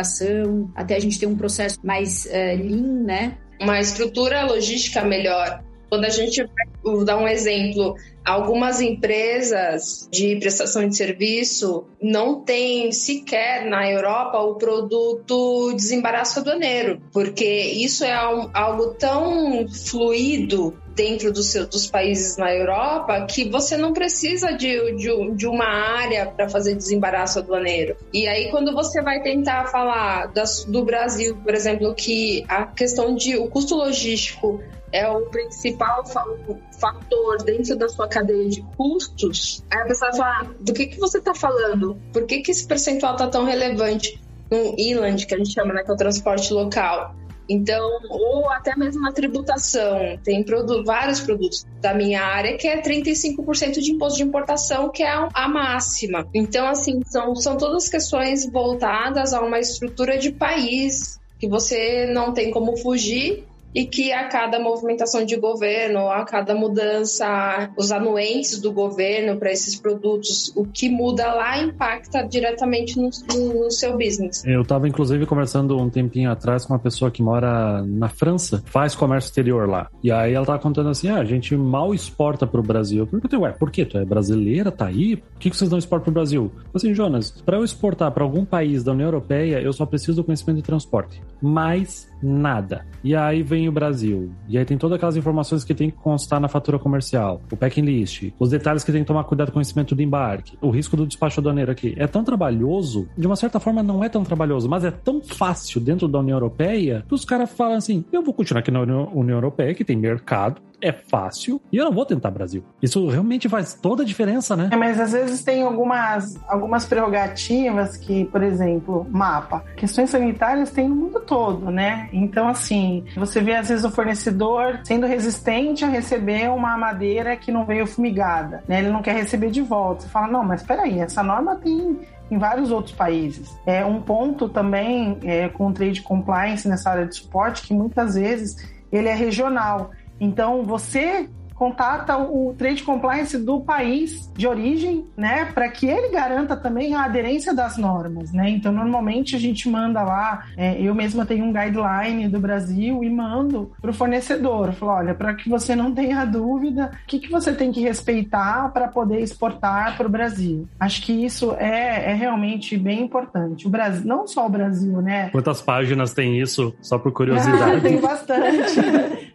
até a gente ter um processo mais uh, lean, né? Uma estrutura logística melhor. Quando a gente vai dar um exemplo, algumas empresas de prestação de serviço não têm sequer na Europa o produto desembaraço aduaneiro, porque isso é algo tão fluido dentro do seu, dos países na Europa que você não precisa de, de, de uma área para fazer desembaraço aduaneiro. E aí, quando você vai tentar falar das, do Brasil, por exemplo, que a questão de o custo logístico é o principal fator dentro da sua cadeia de custos, aí a pessoa fala, ah, do que, que você está falando? Por que, que esse percentual está tão relevante no inland, que a gente chama, né, que é o transporte local? Então, ou até mesmo na tributação, tem vários produtos da minha área que é 35% de imposto de importação, que é a máxima. Então, assim, são, são todas questões voltadas a uma estrutura de país que você não tem como fugir e que a cada movimentação de governo, a cada mudança, os anuentes do governo para esses produtos, o que muda lá impacta diretamente no, no, seu business. Eu estava inclusive conversando um tempinho atrás com uma pessoa que mora na França, faz comércio exterior lá. E aí ela tava contando assim: ah, a gente mal exporta para o Brasil. Eu perguntei, ué, por quê? Tu é brasileira, tá aí? Por que, que vocês não exportam para o Brasil? Assim, Jonas, para eu exportar para algum país da União Europeia, eu só preciso do conhecimento de transporte. Mais nada. E aí vem o Brasil. E aí tem todas aquelas informações que tem que constar na fatura comercial, o packing list, os detalhes que tem que tomar cuidado com o conhecimento do embarque, o risco do despacho aduaneiro aqui. É tão trabalhoso, de uma certa forma não é tão trabalhoso, mas é tão fácil dentro da União Europeia que os caras falam assim: eu vou continuar aqui na União Europeia, que tem mercado, é fácil e eu não vou tentar Brasil. Isso realmente faz toda a diferença, né? É, mas às vezes tem algumas, algumas prerrogativas que, por exemplo, mapa. Questões sanitárias tem no mundo todo, né? Então, assim, você vê às vezes o fornecedor sendo resistente a receber uma madeira que não veio fumigada, né? Ele não quer receber de volta. Você fala, não, mas peraí, essa norma tem em vários outros países. É um ponto também é, com o trade compliance nessa área de suporte que muitas vezes ele é regional. Então, você contata o trade compliance do país de origem, né, para que ele garanta também a aderência das normas, né? Então, normalmente a gente manda lá, é, eu mesma tenho um guideline do Brasil e mando para o fornecedor, falo, olha, para que você não tenha dúvida, o que, que você tem que respeitar para poder exportar para o Brasil. Acho que isso é, é realmente bem importante. O Brasil, não só o Brasil, né? Quantas páginas tem isso? Só por curiosidade. tem bastante.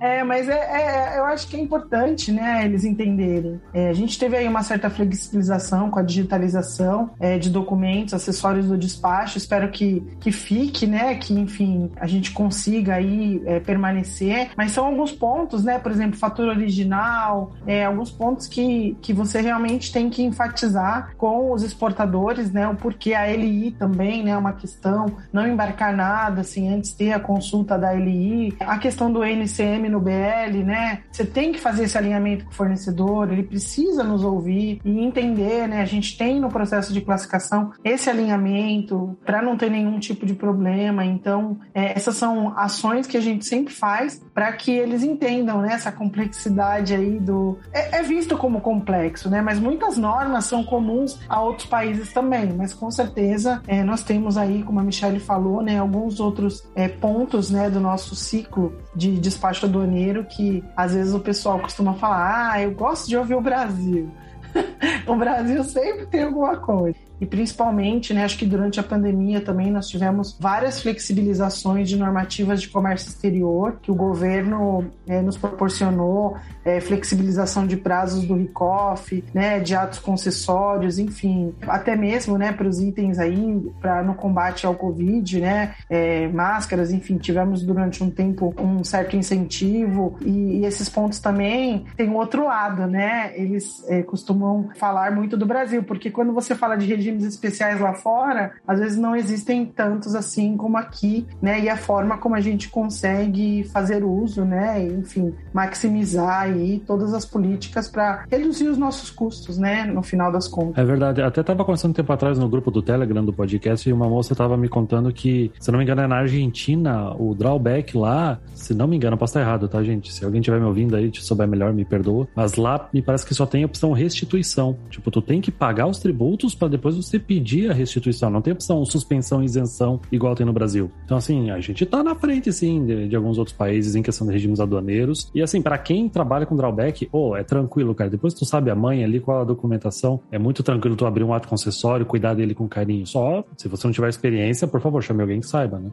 É, mas é, é, eu acho que é importante, né, eles entenderem. É, a gente teve aí uma certa flexibilização com a digitalização é, de documentos, acessórios do despacho. Espero que, que fique, né, que, enfim, a gente consiga aí é, permanecer. Mas são alguns pontos, né, por exemplo, fatura original, é, alguns pontos que, que você realmente tem que enfatizar com os exportadores, né, o porquê a LI também, né, é uma questão, não embarcar nada, assim, antes ter a consulta da LI. A questão do NCM no BL, né? Você tem que fazer esse alinhamento com o fornecedor, ele precisa nos ouvir e entender, né? A gente tem no processo de classificação esse alinhamento para não ter nenhum tipo de problema. Então, é, essas são ações que a gente sempre faz para que eles entendam né, essa complexidade aí do. É, é, visto como complexo, né? Mas muitas normas são comuns a outros países também. Mas com certeza é, nós temos aí, como a Michelle falou, né, alguns outros é, pontos né, do nosso ciclo de despacho aduaneiro que às vezes o pessoal costuma falar: ah, eu gosto de ouvir o Brasil. o Brasil sempre tem alguma coisa e principalmente, né, acho que durante a pandemia também nós tivemos várias flexibilizações de normativas de comércio exterior que o governo é, nos proporcionou, é, flexibilização de prazos do RICOF, né, de atos concessórios, enfim, até mesmo, né, para os itens aí para no combate ao Covid, né, é, máscaras, enfim, tivemos durante um tempo um certo incentivo e, e esses pontos também tem outro lado, né, eles é, costumam falar muito do Brasil, porque quando você fala de regimes especiais lá fora, às vezes não existem tantos assim como aqui, né? E a forma como a gente consegue fazer uso, né? Enfim, maximizar aí todas as políticas para reduzir os nossos custos, né? No final das contas. É verdade. Até estava conversando um tempo atrás no grupo do Telegram do podcast e uma moça estava me contando que, se não me engano, é na Argentina, o drawback lá, se não me engano, posso estar errado, tá, gente? Se alguém estiver me ouvindo aí, te souber melhor, me perdoa. Mas lá me parece que só tem a opção restituição. Tipo, tu tem que pagar os tributos para depois você pedir a restituição. Não tem opção suspensão e isenção igual tem no Brasil. Então, assim, a gente tá na frente, sim, de, de alguns outros países em questão de regimes aduaneiros. E, assim, para quem trabalha com drawback, oh, é tranquilo, cara. Depois tu sabe a mãe ali, qual a documentação, é muito tranquilo tu abrir um ato concessório, cuidar dele com carinho. Só, se você não tiver experiência, por favor, chame alguém que saiba, né?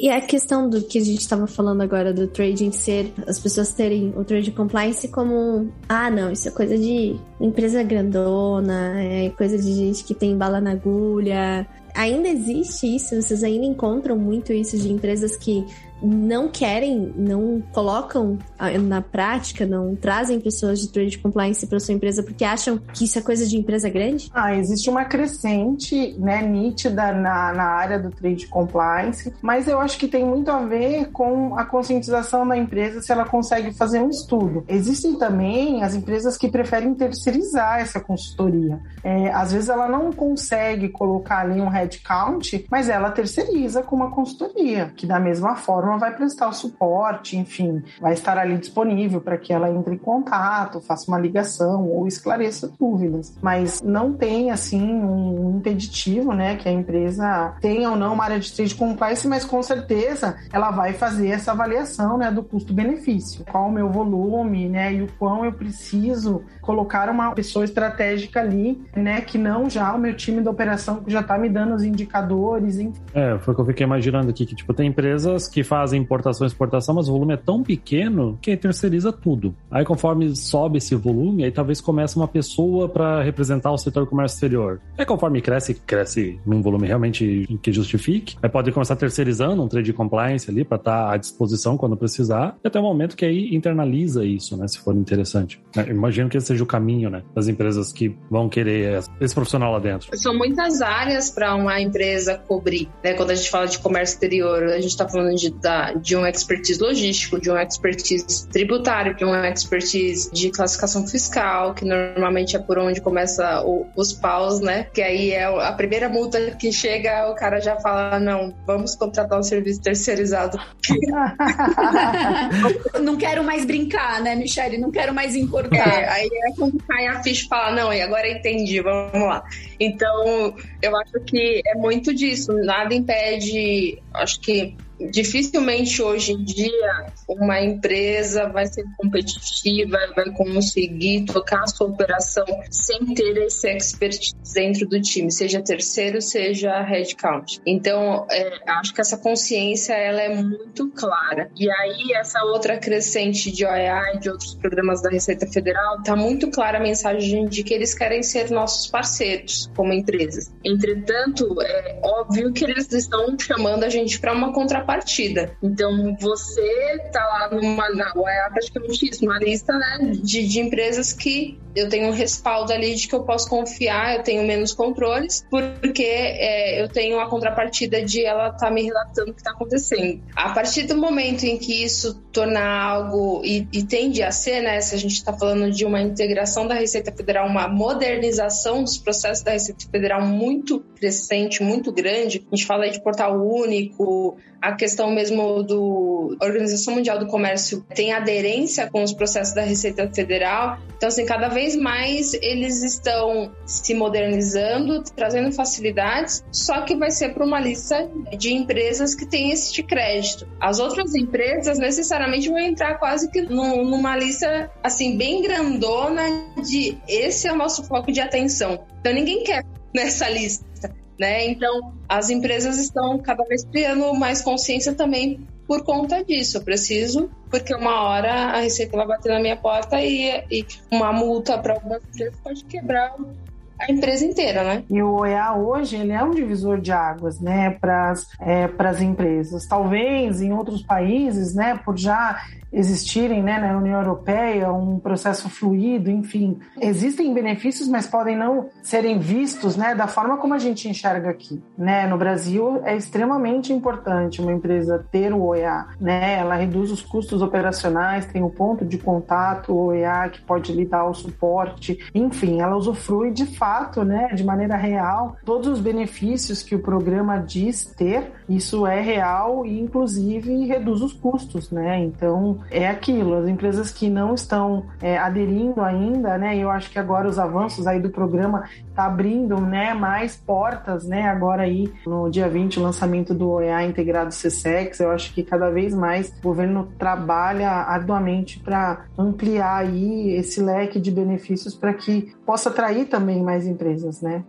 E a questão do que a gente estava falando agora do trading ser as pessoas terem o trade compliance como ah, não, isso é coisa de empresa grandona, é coisa de gente que tem bala na agulha. Ainda existe isso, vocês ainda encontram muito isso de empresas que não querem, não colocam na prática, não trazem pessoas de trade compliance para sua empresa porque acham que isso é coisa de empresa grande? Ah, existe uma crescente, né, nítida na, na área do trade compliance, mas eu acho que tem muito a ver com a conscientização da empresa se ela consegue fazer um estudo. Existem também as empresas que preferem terceirizar essa consultoria. É, às vezes ela não consegue colocar ali um headcount, mas ela terceiriza com uma consultoria, que da mesma forma plataforma vai prestar o suporte, enfim, vai estar ali disponível para que ela entre em contato, faça uma ligação ou esclareça dúvidas. Mas não tem, assim, um impeditivo, né, que a empresa tenha ou não uma área de trade compliance, mas com certeza ela vai fazer essa avaliação, né, do custo-benefício. Qual o meu volume, né, e o quão eu preciso colocar uma pessoa estratégica ali, né, que não já o meu time de operação que já está me dando os indicadores. Enfim. É, foi o que eu fiquei imaginando aqui, que, tipo, tem empresas que fazem fazem importação e exportação, mas o volume é tão pequeno que terceiriza tudo. Aí conforme sobe esse volume, aí talvez comece uma pessoa para representar o setor comércio exterior. Aí conforme cresce, cresce num volume realmente que justifique, aí pode começar terceirizando um trade compliance ali para estar tá à disposição quando precisar, e até o momento que aí internaliza isso, né, se for interessante. Imagino que esse seja o caminho, né, das empresas que vão querer esse profissional lá dentro. São muitas áreas para uma empresa cobrir, né? Quando a gente fala de comércio exterior, a gente está falando de da, de um expertise logístico, de um expertise tributário, de um expertise de classificação fiscal, que normalmente é por onde começa o, os paus, né? Que aí é a primeira multa que chega, o cara já fala: não, vamos contratar um serviço terceirizado. não quero mais brincar, né, Michele? Não quero mais importar. É, aí é quando cai a ficha e fala: não, e agora entendi, vamos lá. Então, eu acho que é muito disso. Nada impede, acho que dificilmente hoje em dia uma empresa vai ser competitiva, vai conseguir tocar a sua operação sem ter esse expertise dentro do time, seja terceiro, seja headcount. Então, é, acho que essa consciência ela é muito clara. E aí, essa outra crescente de OEA e de outros programas da Receita Federal, está muito clara a mensagem de que eles querem ser nossos parceiros como empresas. Entretanto, é óbvio que eles estão chamando a gente para uma contrapartida. Então, você tá lá numa, na UEA praticamente isso, uma lista né, de, de empresas que eu tenho um respaldo ali de que eu posso confiar, eu tenho menos controles, porque é, eu tenho a contrapartida de ela estar tá me relatando o que está acontecendo. A partir do momento em que isso tornar algo, e, e tende a ser, né, se a gente está falando de uma integração da Receita Federal, uma modernização dos processos da Receita Federal muito crescente, muito grande, a gente fala aí de portal único, a questão mesmo do Organização Mundial do Comércio tem aderência com os processos da Receita Federal. Então, assim, cada vez mais eles estão se modernizando, trazendo facilidades, só que vai ser para uma lista de empresas que tem esse de crédito. As outras empresas necessariamente vão entrar quase que numa lista assim bem grandona de esse é o nosso foco de atenção. Então ninguém quer nessa lista né? Então, as empresas estão cada vez criando mais consciência também por conta disso. Eu preciso, porque uma hora a Receita vai bater na minha porta e, e uma multa para algumas empresas pode quebrar a empresa inteira, né? E o OEA hoje ele é um divisor de águas, né, para é, as empresas. Talvez em outros países, né, por já existirem né, na União Europeia um processo fluido, enfim. Existem benefícios, mas podem não serem vistos né, da forma como a gente enxerga aqui. Né? No Brasil, é extremamente importante uma empresa ter o OEA. Né? Ela reduz os custos operacionais, tem o ponto de contato, o OEA, que pode lhe dar o suporte. Enfim, ela usufrui de fato, né, de maneira real, todos os benefícios que o programa diz ter. Isso é real e, inclusive, reduz os custos. Né? Então, é aquilo, as empresas que não estão é, aderindo ainda, né? Eu acho que agora os avanços aí do programa tá abrindo, né, mais portas, né? Agora aí no dia 20 o lançamento do OEA integrado CSEX, eu acho que cada vez mais o governo trabalha arduamente para ampliar aí esse leque de benefícios para que possa atrair também mais empresas, né?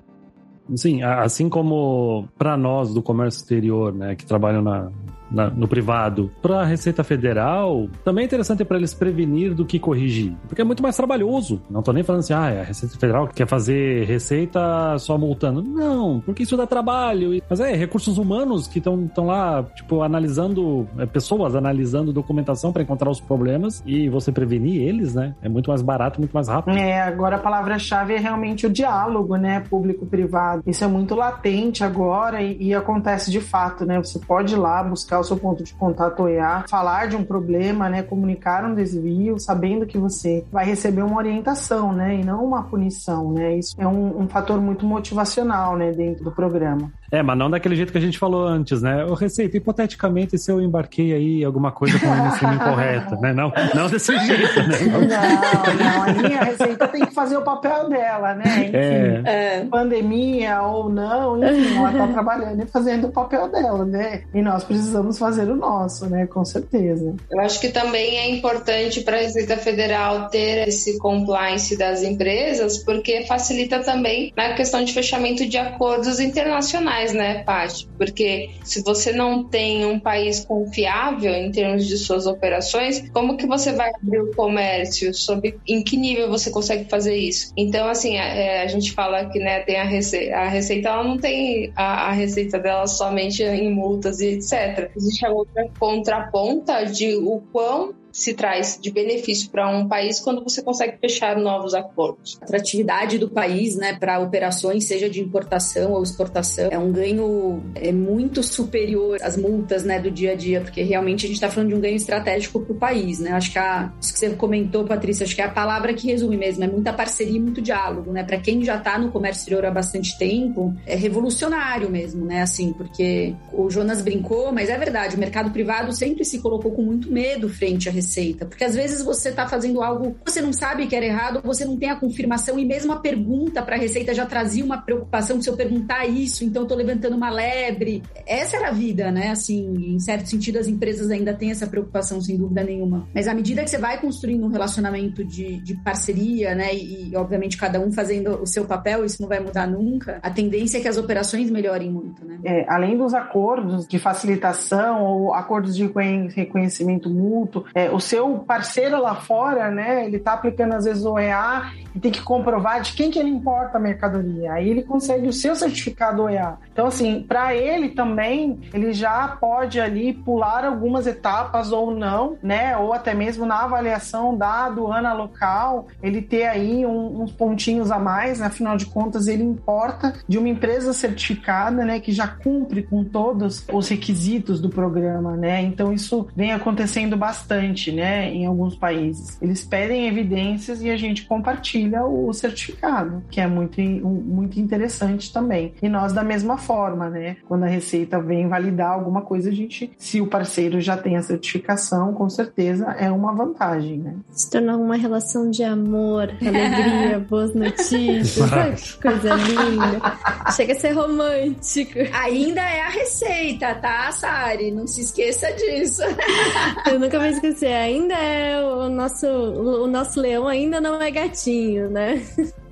Sim, assim como para nós do comércio exterior, né, que trabalham na, na, no privado para a Receita Federal, também é interessante para eles prevenir do que corrigir. Porque é muito mais trabalhoso. Não tô nem falando assim, ah, a Receita Federal quer fazer receita só multando. Não, porque isso dá trabalho. Mas é, recursos humanos que estão lá, tipo, analisando, é, pessoas analisando documentação para encontrar os problemas e você prevenir eles, né? É muito mais barato, muito mais rápido. É, agora a palavra-chave é realmente o diálogo, né? Público-privado. Isso é muito latente agora e, e acontece de fato, né? Você pode ir lá buscar o seu ponto de contato OEA, falar de um problema, né, comunicar um desvio, sabendo que você vai receber uma orientação, né, e não uma punição, né? Isso é um, um fator muito motivacional, né, dentro do programa. É, mas não daquele jeito que a gente falou antes, né? O Receita, hipoteticamente, se eu embarquei aí alguma coisa com emissão incorreta, né? Não, não desse jeito, né? Não, não. A minha Receita tem que fazer o papel dela, né? Enfim, é. é. pandemia ou não, enfim, ela tá trabalhando e fazendo o papel dela, né? E nós precisamos fazer o nosso, né? Com certeza. Eu acho que também é importante para a Receita Federal ter esse compliance das empresas, porque facilita também na questão de fechamento de acordos internacionais mais, né, Paty? Porque se você não tem um país confiável em termos de suas operações, como que você vai abrir o comércio? Sob em que nível você consegue fazer isso? Então, assim, a, é, a gente fala que né, tem a receita, a receita ela não tem a, a receita dela somente em multas e etc. Existe a outra contraponta de o quão se traz de benefício para um país quando você consegue fechar novos acordos. A atratividade do país, né, para operações, seja de importação ou exportação, é um ganho é muito superior às multas, né, do dia a dia, porque realmente a gente está falando de um ganho estratégico para o país, né? Acho que a, isso que você comentou, Patrícia, acho que é a palavra que resume mesmo, é muita parceria e muito diálogo, né? Para quem já está no comércio exterior há bastante tempo, é revolucionário mesmo, né? Assim, porque o Jonas brincou, mas é verdade, o mercado privado sempre se colocou com muito medo frente a receita. Porque às vezes você está fazendo algo que você não sabe que era errado, você não tem a confirmação e mesmo a pergunta para a receita já trazia uma preocupação que se eu perguntar isso, então tô levantando uma lebre. Essa era a vida, né? Assim, em certo sentido, as empresas ainda têm essa preocupação, sem dúvida nenhuma. Mas à medida que você vai construindo um relacionamento de, de parceria, né? E, e obviamente cada um fazendo o seu papel, isso não vai mudar nunca, a tendência é que as operações melhorem muito, né? É, além dos acordos de facilitação ou acordos de reconhecimento mútuo, é, o seu parceiro lá fora, né, ele está aplicando às vezes OEA e tem que comprovar de quem que ele importa a mercadoria. Aí ele consegue o seu certificado OEA. Então, assim, para ele também, ele já pode ali pular algumas etapas ou não, né? Ou até mesmo na avaliação da aduana local, ele ter aí um, uns pontinhos a mais, né? afinal de contas, ele importa de uma empresa certificada, né? Que já cumpre com todos os requisitos do programa, né? Então, isso vem acontecendo bastante, né? Em alguns países. Eles pedem evidências e a gente compartilha o certificado, que é muito, muito interessante também. E nós, da mesma forma, né? Quando a Receita vem validar alguma coisa, a gente, se o parceiro já tem a certificação, com certeza é uma vantagem, né? Se tornou uma relação de amor, alegria, boas notícias, coisa linda. Chega a ser romântico. Ainda é a receita, tá, Sari? Não se esqueça disso. Eu nunca vou esquecer. Ainda é o nosso, o nosso leão ainda não é gatinho, né?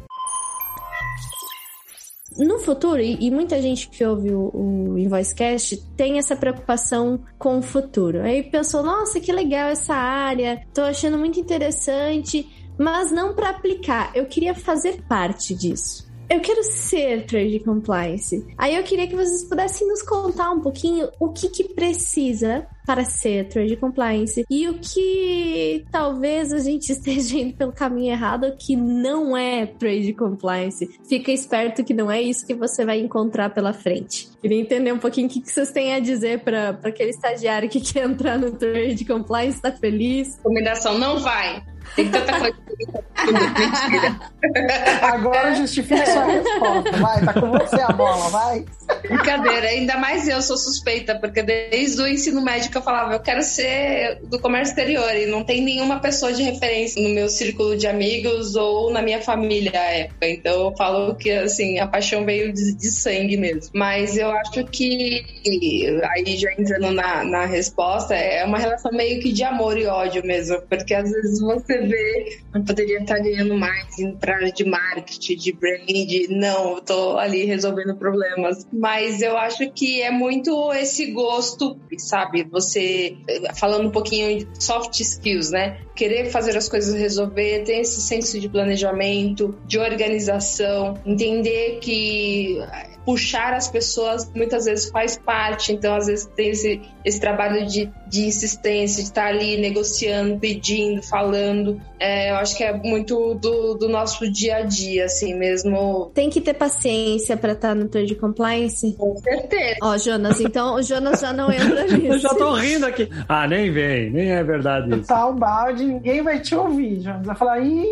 no futuro, e, muita gente que ouve o, o InvoiceCast tem essa preocupação com o futuro. Aí pensou, nossa, que legal essa área, tô achando muito interessante, mas não para aplicar. Eu queria fazer parte disso. Eu quero ser trade compliance. Aí eu queria que vocês pudessem nos contar um pouquinho o que, que precisa para ser trade compliance e o que talvez a gente esteja indo pelo caminho errado que não é trade compliance. Fica esperto que não é isso que você vai encontrar pela frente. Queria entender um pouquinho o que vocês têm a dizer para aquele estagiário que quer entrar no trade compliance, tá feliz? Combinação não vai. Tem tanta coisa. Mentira. Agora justifica sua resposta. Vai, tá com você a bola, vai. Brincadeira, ainda mais eu sou suspeita, porque desde o ensino médio que eu falava, eu quero ser do comércio exterior e não tem nenhuma pessoa de referência no meu círculo de amigos ou na minha família à época. Então eu falo que assim, a paixão veio de, de sangue mesmo. Mas eu acho que aí já entrando na, na resposta, é uma relação meio que de amor e ódio mesmo, porque às vezes você vê, eu poderia estar ganhando mais em área de marketing, de brand, não, eu tô ali resolvendo problemas mas eu acho que é muito esse gosto, sabe? Você, falando um pouquinho de soft skills, né? Querer fazer as coisas resolver, ter esse senso de planejamento, de organização, entender que puxar as pessoas muitas vezes faz parte, então às vezes tem esse, esse trabalho de, de insistência, de estar ali negociando, pedindo, falando. É, eu acho que é muito do, do nosso dia a dia, assim mesmo. Tem que ter paciência para estar no trade compliance? Com certeza. Ó, Jonas, então o Jonas já não entra nisso. Eu já tô rindo aqui. Ah, nem vem, nem é verdade isso. Tá o balde, ninguém vai te ouvir, Jonas. Vai falar, ih,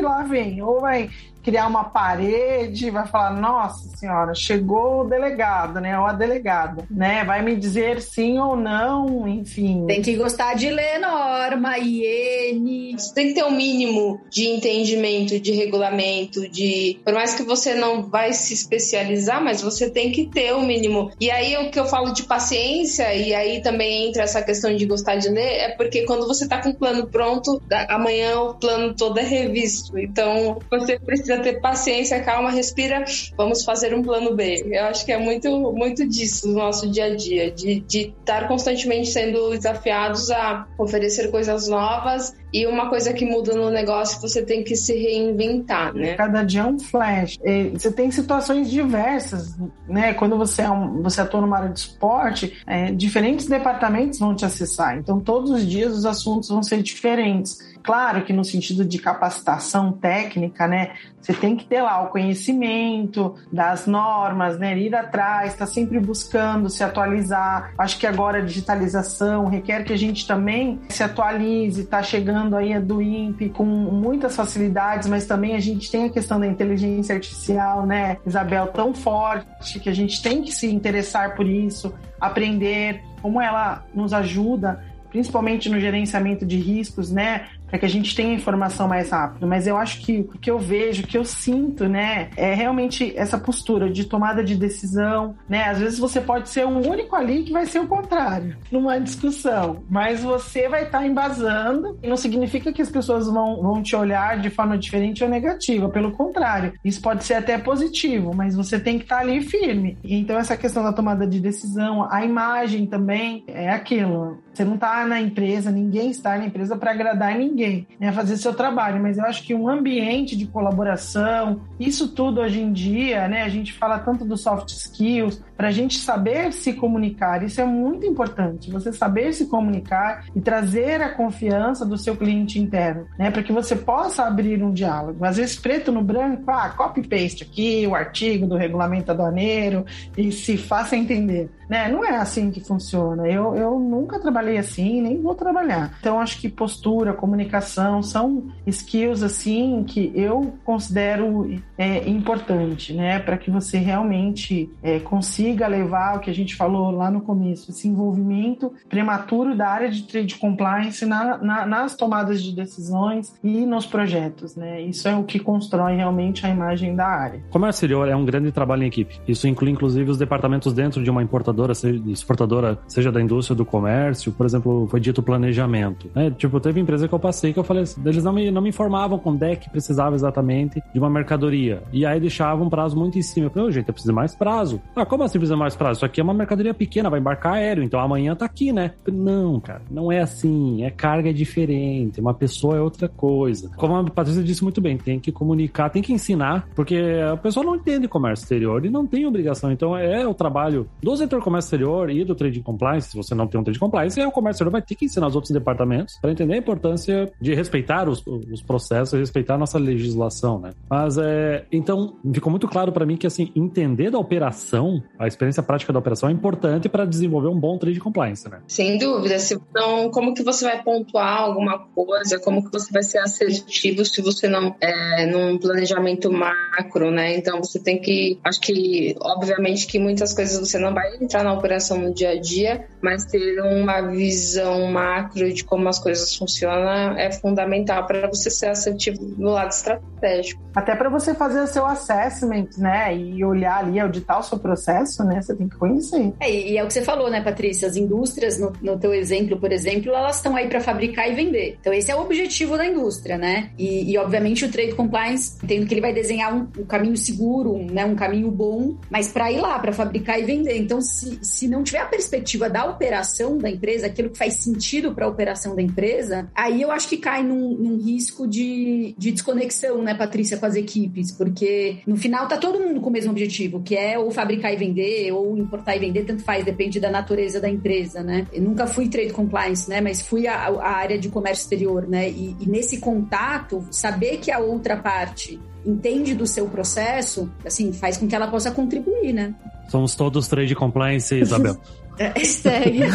lá vem. Ou vai criar uma parede, vai falar, nossa senhora, chegou o delegado, né? Ou a delegada, né? Vai me dizer sim ou não, enfim. Tem que gostar de ler norma, iene. Você tem que ter um mínimo de entendimento, de regulamento, de. Por mais que você não vai se especializar, mas você tem que ter o um mínimo. E aí o que eu falo de paciência, e aí também entra essa questão de gostar de ler, é porque quando você tá com o plano pronto, amanhã o plano todo é revisto. Então você precisa ter paciência, calma, respira, vamos fazer um plano B. Eu acho que é muito, muito disso no nosso dia a dia, de, de estar constantemente sendo desafiados a oferecer coisas novas e uma coisa que muda no negócio, você tem que se reinventar, né? Cada dia é um flash. Você tem situações diversas, né? Quando você, é um, você atua numa área de esporte, é, diferentes departamentos vão te acessar. Então, todos os dias os assuntos vão ser diferentes. Claro que no sentido de capacitação técnica, né? Você tem que ter lá o conhecimento das normas, né? Ir atrás, estar tá sempre buscando se atualizar. Acho que agora a digitalização requer que a gente também se atualize, está chegando aí a do INPE com muitas facilidades, mas também a gente tem a questão da inteligência artificial, né, Isabel, tão forte que a gente tem que se interessar por isso, aprender como ela nos ajuda principalmente no gerenciamento de riscos, né? Para que a gente tenha informação mais rápido. Mas eu acho que o que eu vejo, o que eu sinto, né, é realmente essa postura de tomada de decisão, né? Às vezes você pode ser o único ali que vai ser o contrário numa discussão, mas você vai estar tá embasando e não significa que as pessoas vão, vão te olhar de forma diferente ou negativa, pelo contrário, isso pode ser até positivo, mas você tem que estar tá ali firme. Então essa questão da tomada de decisão, a imagem também é aquilo. Você não está na empresa, ninguém está na empresa para agradar ninguém, né? Fazer seu trabalho. Mas eu acho que um ambiente de colaboração, isso tudo hoje em dia, né? A gente fala tanto dos soft skills, para a gente saber se comunicar. Isso é muito importante. Você saber se comunicar e trazer a confiança do seu cliente interno, né? Para que você possa abrir um diálogo. Às vezes, preto no branco, ah, copy-paste aqui, o artigo do regulamento aduaneiro e se faça entender. Né? Não é assim que funciona. Eu, eu nunca trabalhei assim, nem vou trabalhar. Então, acho que postura, comunicação são skills assim que eu considero é, importante, né? Para que você realmente é, consiga levar o que a gente falou lá no começo, esse envolvimento prematuro da área de trade compliance na, na, nas tomadas de decisões e nos projetos, né? Isso é o que constrói realmente a imagem da área. Comércio exterior é um grande trabalho em equipe. Isso inclui inclusive os departamentos dentro de uma importadora seja, exportadora, seja da indústria do comércio, por exemplo, foi dito planejamento. Né? Tipo, teve empresa que eu passei que eu falei, eles não me, não me informavam quando é que precisava exatamente de uma mercadoria. E aí deixavam um prazo muito em cima. Eu falei, oh, gente, eu preciso mais prazo. Ah, como assim precisa mais prazo? Isso aqui é uma mercadoria pequena, vai embarcar aéreo, então amanhã tá aqui, né? Não, cara, não é assim. É carga é diferente, uma pessoa é outra coisa. Como a Patrícia disse muito bem, tem que comunicar, tem que ensinar, porque a pessoa não entende comércio exterior e não tem obrigação. Então é o trabalho do setor comércio exterior e do trading compliance, se você não tem um trading compliance, aí o comércio exterior vai ter que ensinar os outros departamentos para entender a importância de respeitar os, os processos, respeitar a nossa legislação, né? Mas é, então ficou muito claro para mim que assim entender da operação, a experiência prática da operação é importante para desenvolver um bom trade compliance, né? Sem dúvida. Se, então, como que você vai pontuar alguma coisa? Como que você vai ser assertivo se você não é num planejamento macro, né? Então você tem que, acho que obviamente que muitas coisas você não vai entrar na operação no dia a dia, mas ter uma visão macro de como as coisas funcionam é fundamental para você ser assertivo no lado estratégico. Até para você fazer o seu assessment, né, e olhar ali, auditar o seu processo, né, você tem que conhecer. É, e é o que você falou, né, Patrícia? As indústrias, no, no teu exemplo, por exemplo, elas estão aí para fabricar e vender. Então esse é o objetivo da indústria, né? E, e obviamente o trade compliance, entendo que ele vai desenhar um, um caminho seguro, um, né, um caminho bom, mas para ir lá, para fabricar e vender. Então se, se não tiver a perspectiva da operação da empresa, aquilo que faz sentido para a operação da empresa, aí eu acho que cai num, num risco de, de, desconexão, né, Patrícia, com as equipes, porque no final tá todo mundo com o mesmo objetivo, que é ou fabricar e vender, ou importar e vender, tanto faz, depende da natureza da empresa, né? Eu nunca fui trade compliance, né, mas fui a, a área de comércio exterior, né, e, e nesse contato, saber que a outra parte entende do seu processo, assim, faz com que ela possa contribuir, né? Somos todos trade compliance, Isabel. É sério.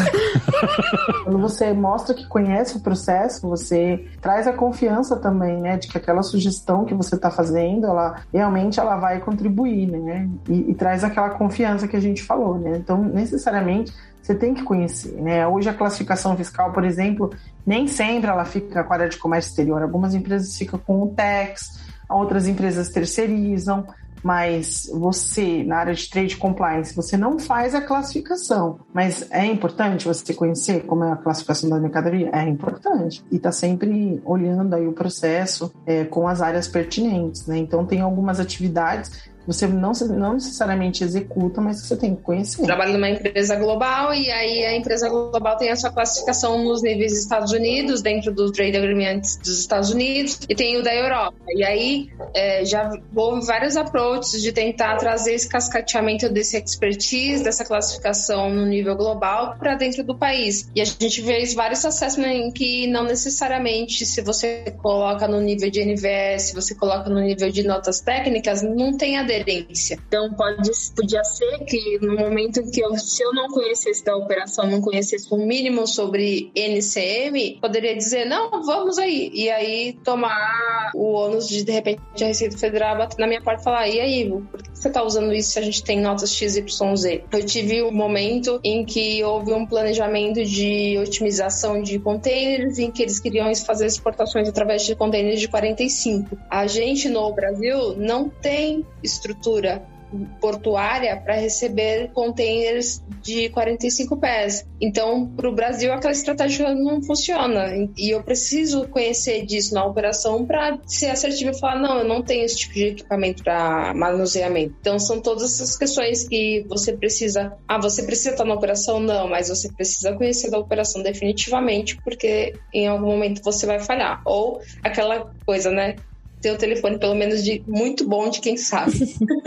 Quando você mostra que conhece o processo, você traz a confiança também, né, de que aquela sugestão que você está fazendo, ela realmente ela vai contribuir, né, e, e, traz aquela confiança que a gente falou, né. Então, necessariamente você tem que conhecer, né. Hoje a classificação fiscal, por exemplo, nem sempre ela fica com a área de comércio exterior. Algumas empresas ficam com o tax, outras empresas terceirizam mas você, na área de trade compliance, você não faz a classificação. Mas é importante você conhecer como é a classificação da mercadoria? É importante. E está sempre olhando aí o processo é, com as áreas pertinentes, né? Então tem algumas atividades você não, não necessariamente executa, mas você tem que conhecer. Trabalho numa empresa global e aí a empresa global tem a sua classificação nos níveis dos Estados Unidos, dentro do Trade Agreement dos Estados Unidos, e tem o da Europa. E aí é, já houve vários approaches de tentar trazer esse cascateamento desse expertise, dessa classificação no nível global para dentro do país. E a gente fez vários assessments que não necessariamente se você coloca no nível de NVS, se você coloca no nível de notas técnicas, não tem a referência. Então pode, podia ser que no momento que eu, se eu não conhecesse da operação, não conhecesse o mínimo sobre NCM, poderia dizer, não, vamos aí. E aí tomar o ônus de, de repente, a Receita Federal bater na minha porta e falar, e aí, por que você está usando isso se a gente tem notas XYZ? Eu tive um momento em que houve um planejamento de otimização de containers, em que eles queriam fazer exportações através de containers de 45. A gente no Brasil não tem estrutura portuária para receber containers de 45 pés. Então, para o Brasil, aquela estratégia não funciona. E eu preciso conhecer disso na operação para ser assertivo e falar: não, eu não tenho esse tipo de equipamento para manuseamento. Então, são todas essas questões que você precisa. Ah, você precisa estar na operação? Não, mas você precisa conhecer da operação definitivamente, porque em algum momento você vai falhar. Ou aquela coisa, né? Ter o telefone, pelo menos, de muito bom de quem sabe.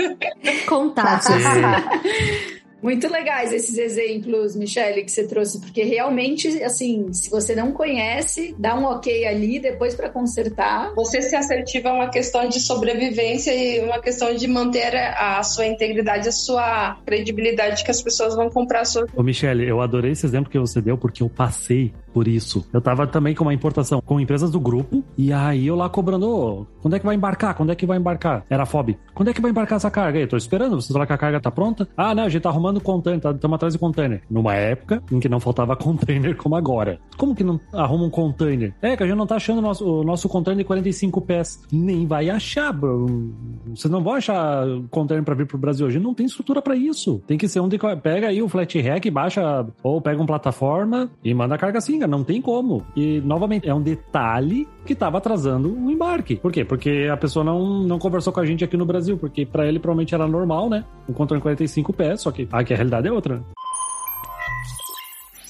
Contatos. Muito legais esses exemplos, Michele, que você trouxe, porque realmente, assim, se você não conhece, dá um ok ali, depois para consertar. Você ser assertivo é uma questão de sobrevivência e uma questão de manter a sua integridade, a sua credibilidade, que as pessoas vão comprar a sua. Ô, Michele, eu adorei esse exemplo que você deu, porque eu passei por isso. Eu tava também com uma importação com empresas do grupo, e aí eu lá cobrando, oh, quando é que vai embarcar? Quando é que vai embarcar? Era a FOB. Quando é que vai embarcar essa carga? aí? tô esperando, você falar que a carga tá pronta? Ah, não, a gente tá arrumando container, estamos tá, atrás de container. Numa época em que não faltava container como agora. Como que não arruma um container? É que a gente não tá achando o nosso, o nosso container de 45 pés. Nem vai achar, bro. Vocês não vão achar container para vir pro Brasil hoje. Não tem estrutura para isso. Tem que ser um de, pega aí o flat rack, baixa ou pega uma plataforma e manda a carga assim, não tem como. E novamente é um detalhe que tava atrasando o embarque. Por quê? Porque a pessoa não, não conversou com a gente aqui no Brasil, porque para ele provavelmente era normal, né? Um container 45 pés, só que aqui a realidade é outra.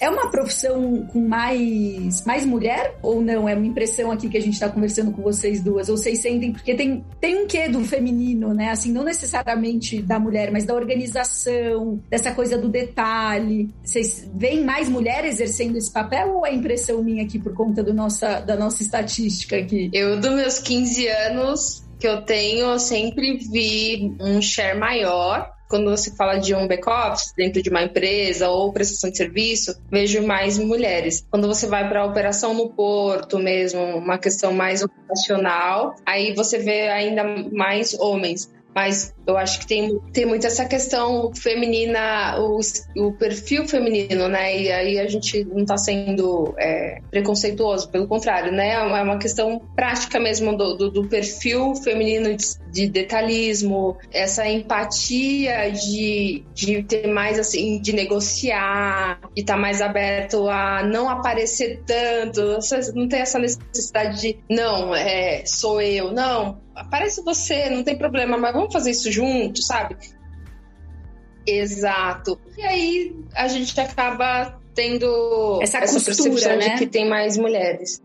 É uma profissão com mais, mais mulher ou não? É uma impressão aqui que a gente está conversando com vocês duas. Ou vocês sentem, porque tem, tem um quê do feminino, né? Assim, não necessariamente da mulher, mas da organização, dessa coisa do detalhe. Vocês veem mais mulheres exercendo esse papel ou é impressão minha aqui por conta do nossa, da nossa estatística aqui? Eu, dos meus 15 anos que eu tenho, eu sempre vi um share maior quando você fala de um back-office dentro de uma empresa ou prestação de serviço, vejo mais mulheres. Quando você vai para a operação no porto mesmo, uma questão mais operacional, aí você vê ainda mais homens. Mas eu acho que tem, tem muito essa questão feminina, o, o perfil feminino, né? E aí a gente não está sendo é, preconceituoso, pelo contrário, né? É uma questão prática mesmo do, do, do perfil feminino de, detalhismo, essa empatia de, de ter mais assim, de negociar, de estar tá mais aberto a não aparecer tanto. Não tem essa necessidade de, não, é, sou eu, não aparece você, não tem problema, mas vamos fazer isso junto, sabe? Exato. E aí a gente acaba tendo essa, essa costura, percepção né? de que tem mais mulheres.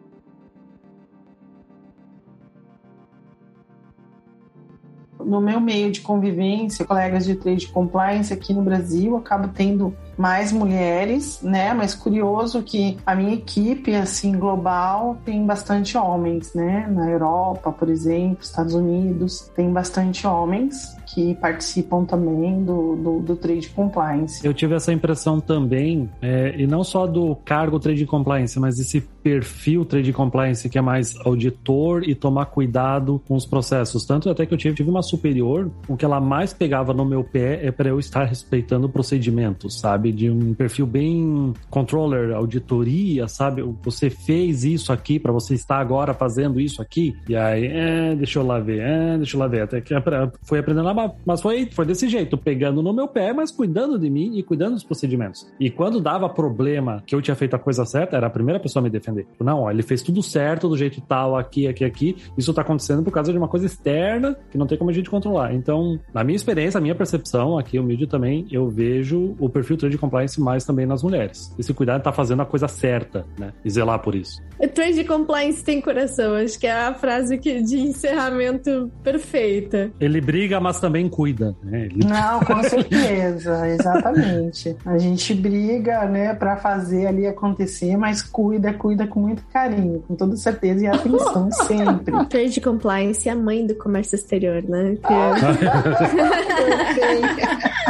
No meu meio de convivência, colegas de trade compliance aqui no Brasil, acabo tendo mais mulheres, né? Mas curioso que a minha equipe, assim, global, tem bastante homens, né? Na Europa, por exemplo, Estados Unidos, tem bastante homens que participam também do, do, do Trade Compliance. Eu tive essa impressão também, é, e não só do cargo Trade Compliance, mas esse perfil Trade Compliance que é mais auditor e tomar cuidado com os processos. Tanto até que eu tive, tive uma superior, o que ela mais pegava no meu pé é para eu estar respeitando procedimentos, sabe? Sabe? De um perfil bem controller, auditoria, sabe? Você fez isso aqui para você estar agora fazendo isso aqui. E aí, é, deixa eu lá ver, é, deixa eu lá ver. Até que foi aprendendo lá, mas foi, foi desse jeito, pegando no meu pé, mas cuidando de mim e cuidando dos procedimentos. E quando dava problema que eu tinha feito a coisa certa, era a primeira pessoa a me defender. Não, ó, ele fez tudo certo, do jeito tal, aqui, aqui, aqui. Isso tá acontecendo por causa de uma coisa externa que não tem como a gente controlar. Então, na minha experiência, a minha percepção, aqui, mídia também, eu vejo o perfil de compliance mais também nas mulheres. Esse cuidado tá fazendo a coisa certa, né? E zelar por isso. O trade compliance tem coração, acho que é a frase que, de encerramento perfeita. Ele briga, mas também cuida, né? Ele... Não, com certeza, exatamente. A gente briga, né, para fazer ali acontecer, mas cuida, cuida com muito carinho, com toda certeza e atenção sempre. Trade compliance é a mãe do comércio exterior, né? Que...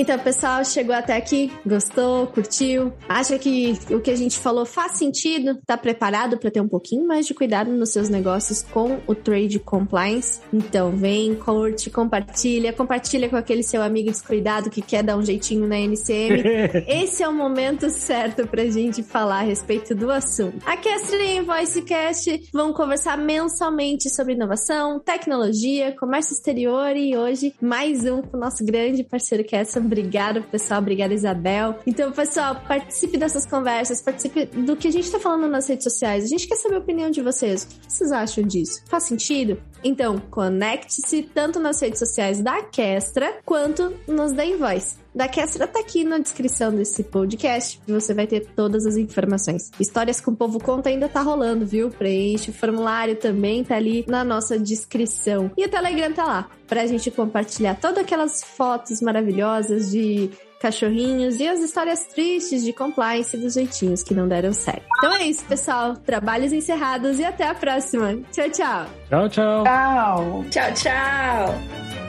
Então, pessoal, chegou até aqui, gostou, curtiu? Acha que o que a gente falou faz sentido? Tá preparado para ter um pouquinho mais de cuidado nos seus negócios com o Trade Compliance? Então, vem, curte, compartilha, compartilha com aquele seu amigo descuidado que quer dar um jeitinho na NCM. Esse é o momento certo pra gente falar a respeito do assunto. A Kestria e VoiceCast vão conversar mensalmente sobre inovação, tecnologia, comércio exterior e hoje mais um com o nosso grande parceiro Kestria Obrigado, pessoal. Obrigada, Isabel. Então, pessoal, participe dessas conversas, participe do que a gente tá falando nas redes sociais. A gente quer saber a opinião de vocês. O que vocês acham disso? Faz sentido? Então, conecte-se tanto nas redes sociais da Kestra quanto nos da Invoice da Kestra tá aqui na descrição desse podcast você vai ter todas as informações. Histórias com o Povo Conta ainda tá rolando, viu? Preenche o formulário também tá ali na nossa descrição. E o Telegram tá lá pra gente compartilhar todas aquelas fotos maravilhosas de cachorrinhos e as histórias tristes de compliance dos jeitinhos que não deram certo. Então é isso, pessoal. Trabalhos encerrados e até a próxima. Tchau, tchau. Tchau, tchau. Tchau. Tchau, tchau.